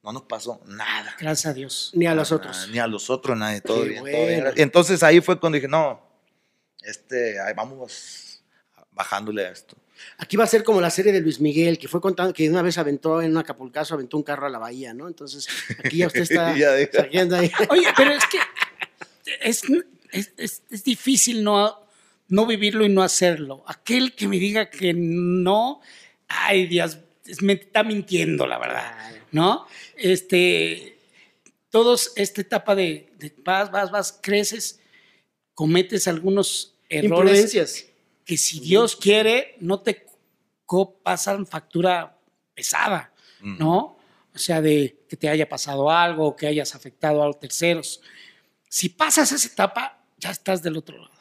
no nos pasó nada. Gracias a Dios. Ni a los otros. Ni a los otros, nadie, todo bien, todo bien. entonces ahí fue cuando dije, no, este, ahí vamos bajándole a esto. Aquí va a ser como la serie de Luis Miguel, que fue contando que una vez aventó en un Acapulcazo, aventó un carro a la bahía, ¿no? Entonces, aquí ya usted está Ya dijo. saliendo ahí. Oye, pero es que es, es- es- es difícil no, no vivirlo y no hacerlo. Aquel que me diga que no, ay Dios, me está mintiendo, la verdad, ¿no? Este, todos, esta etapa de, de vas, vas, vas, creces, cometes algunos errores que si Dios quiere, no te pasan factura pesada, Mm. ¿no? O sea, de que te haya pasado algo, o que hayas afectado a los terceros. Si pasas esa etapa, ya estás del otro lado.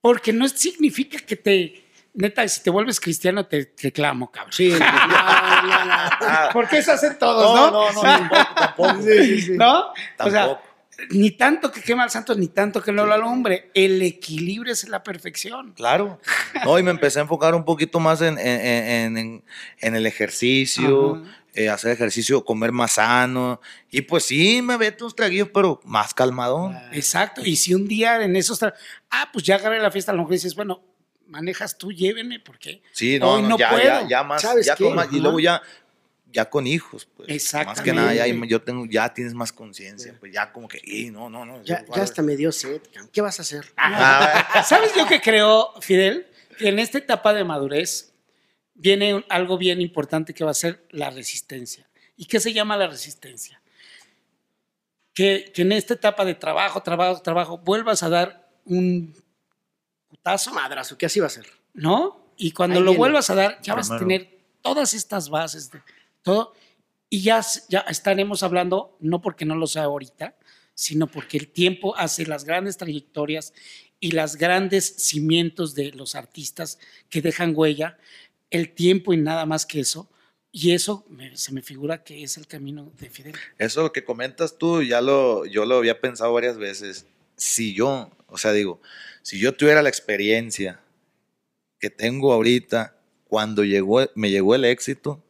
Porque no significa que te, neta, si te vuelves cristiano, te reclamo, cabrón. Sí. No, no, no. Porque eso hacen todos, ¿no? no, no, tampoco, tampoco. Sí, sí. ¿No? O sea, Tampoco. ni tanto que quema al santo, ni tanto que no lo alumbre. El equilibrio es la perfección. Claro. No, y me empecé a enfocar un poquito más en, en- en- el ejercicio, eh, hacer ejercicio, comer más sano. Y pues sí, me meto unos traguillos, pero más calmado. Exacto. Y si un día en esos. Ah, pues ya agarré la fiesta, a lo mejor dices, bueno, manejas tú, llévenme, porque Sí, no, hoy no, no ya, puedo. ya, ya más, ¿Sabes ya qué? con más- y luego ya, ya con hijos, pues. Más que Exactamente. nada, ya, yo tengo, ya tienes más conciencia, pues ya como que, y no, no, no. Ya, ya hasta me dio sed. ¿Qué vas a hacer? Ah, ¿Sabes yo que creo, Fidel? Que en esta etapa de madurez viene algo bien importante que va a ser la resistencia. ¿Y qué se llama la resistencia? Que, que en esta etapa de trabajo, trabajo, trabajo, vuelvas a dar un putazo, Madrazo, ¿qué así va a ser? ¿no? Y cuando Ahí lo viene. vuelvas a dar, ya vas a Primero. tener todas estas bases de todo. Y ya, ya estaremos hablando, no porque no lo sea ahorita, sino porque el tiempo hace las grandes trayectorias y las grandes cimientos de los artistas que dejan huella, el tiempo y nada más que eso. Y eso me- se me figura que es el camino de Fidel. Eso que comentas tú, ya lo, yo lo había pensado varias veces. Si yo, o sea, digo, si yo tuviera la experiencia que tengo ahorita, cuando llegó, me llegó el éxito,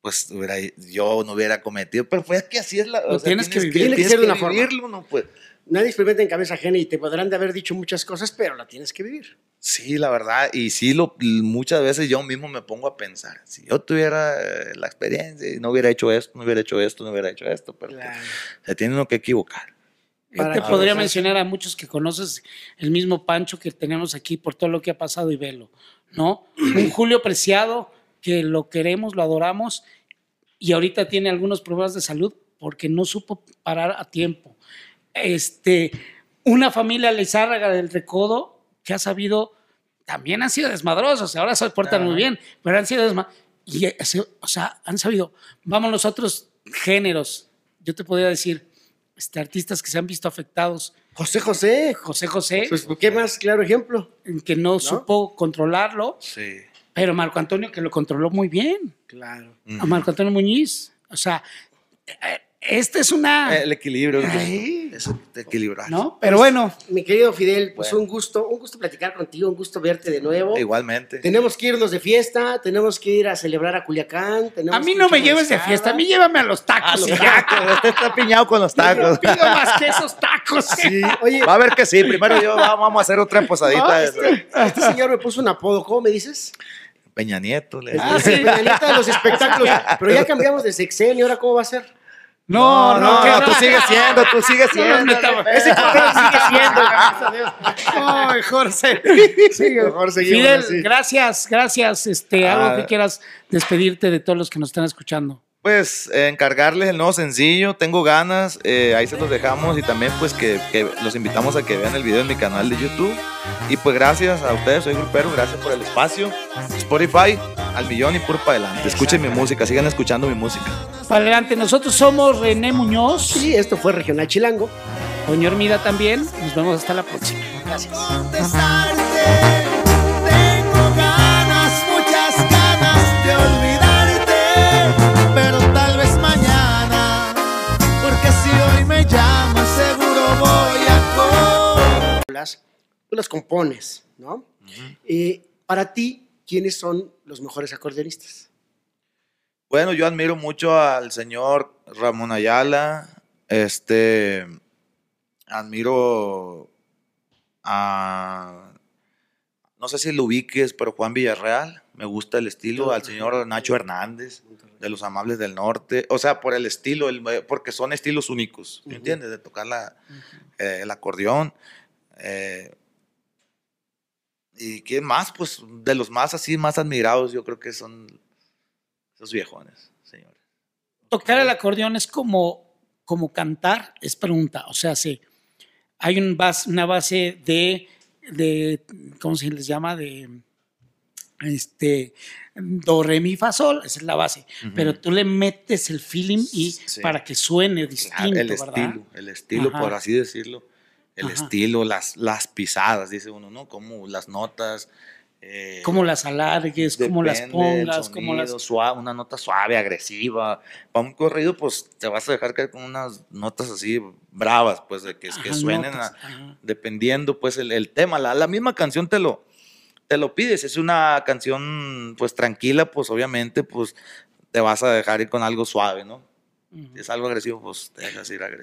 pues hubiera- yo no hubiera cometido. Pero pues es que así es la. Lo tienes que vivir. Tiene que de una forma. vivirlo, ¿no? Pues, Nadie experimenta en cabeza ajena y te podrán de haber dicho muchas cosas, pero la tienes que vivir. sí, la verdad. Y sí, lo, muchas veces yo mismo me pongo a pensar. Si yo tuviera eh, la experiencia no hubiera hecho esto, no hubiera hecho esto, no hubiera hecho esto, pero pues, se tiene uno que equivocar. Para te podría los- mencionar a muchos que conoces el mismo Pancho que tenemos aquí por todo lo que ha pasado y velo, ¿no? Un Julio Preciado que lo queremos, lo adoramos y ahorita tiene algunos problemas de salud porque no supo parar a tiempo. Este, una familia Lizárraga del Recodo que ha sabido, también han sido desmadrosos, ahora se portan muy bien, pero han sido desmadrosos. Y, eh, o sea, han sabido, vamos los otros géneros, yo te podría decir, este, artistas que se han visto afectados, José José. José José, Pues, ¿qué más claro ejemplo? que no, supo controlarlo, Sí. pero Marco Antonio que lo controló muy bien, Claro. a Marco Antonio Muñiz, o sea, eh, esta es una, El equilibrio. Ay. Eso, equilibrar. ¿no? Pero bueno, Mi querido Fidel, pues Bueno. un gusto, un gusto platicar contigo, un gusto verte de nuevo. Igualmente. Tenemos que irnos de fiesta, tenemos que ir a celebrar a Culiacán. tenemos a mí no me lleves de fiesta, a mí llévame a los tacos. los y ya. tacos. Usted está piñado con los tacos. Pido más que esos tacos. Sí, oye, Va a ver que sí. Primero yo va- vamos a hacer otra posadita. de- este señor me puso un apodo, ¿cómo me dices? Peña Nieto. le- Ah, sí. Peña Nieto de los espectáculos. Pero ya cambiamos de sexenio, ¿ahora cómo va a ser? No, no, tú sigues siendo, tú sigues No siendo. metamos. Ese correo sigue siendo, gracias a Dios. Ay, Jorge. Sí, Mejor seguimos Fidel, así. gracias, gracias. Este, algo Ah. que quieras despedirte de todos los que nos están escuchando. Pues eh, encargarles el nuevo sencillo, tengo ganas, eh, ahí se los dejamos y también pues que, que los invitamos a que vean el video en mi canal de YouTube. Y pues gracias a ustedes, soy grupero, gracias por el espacio. Spotify, al millón y puro para adelante. Escuchen mi música, sigan escuchando mi música. Para adelante, nosotros somos René Muñoz, Sí, esto fue Regional Chilango. Doña Hermida también. Nos vemos hasta la próxima. Gracias. Tú las compones, ¿no? Eh, para ti, ¿quiénes son los mejores acordeonistas? Bueno, yo admiro mucho al señor Ramón Ayala. Este. Admiro a. No sé si lo ubiques, pero Juan Villarreal. Me gusta el estilo. Al señor Nacho Hernández, de los Amables del Norte. O sea, por el estilo, el- porque son estilos únicos. ¿Me entiendes? De tocar la, eh, el acordeón. eh, ¿Y quién más? Pues de los más así, más admirados, yo creo que son esos viejones, señores. Tocar el acordeón es como, como cantar, es pregunta. O sea, sí, hay un bas- una base de, de, ¿cómo se les llama? De este do, re, mi, fa, sol, esa es la base. Pero tú le metes el feeling y Sí. para que suene Claro, distinto, el ¿verdad? estilo, el estilo, Ajá. por así decirlo. El Ajá. estilo, las, las pisadas, dice uno, ¿no? Como las notas. eh, Cómo las alargues, cómo las pongas, cómo las... suave, una nota suave, agresiva. Para un corrido, pues te vas a dejar caer con unas notas así bravas, pues de que, que Ajá, suenen notas, a- ajá. dependiendo pues el, el tema. La, la misma canción te lo, te lo pides. Es una canción pues tranquila, pues obviamente pues te vas a dejar ir con algo suave, ¿no? Ujú. Si es algo agresivo, pues te dejas ir agresivo.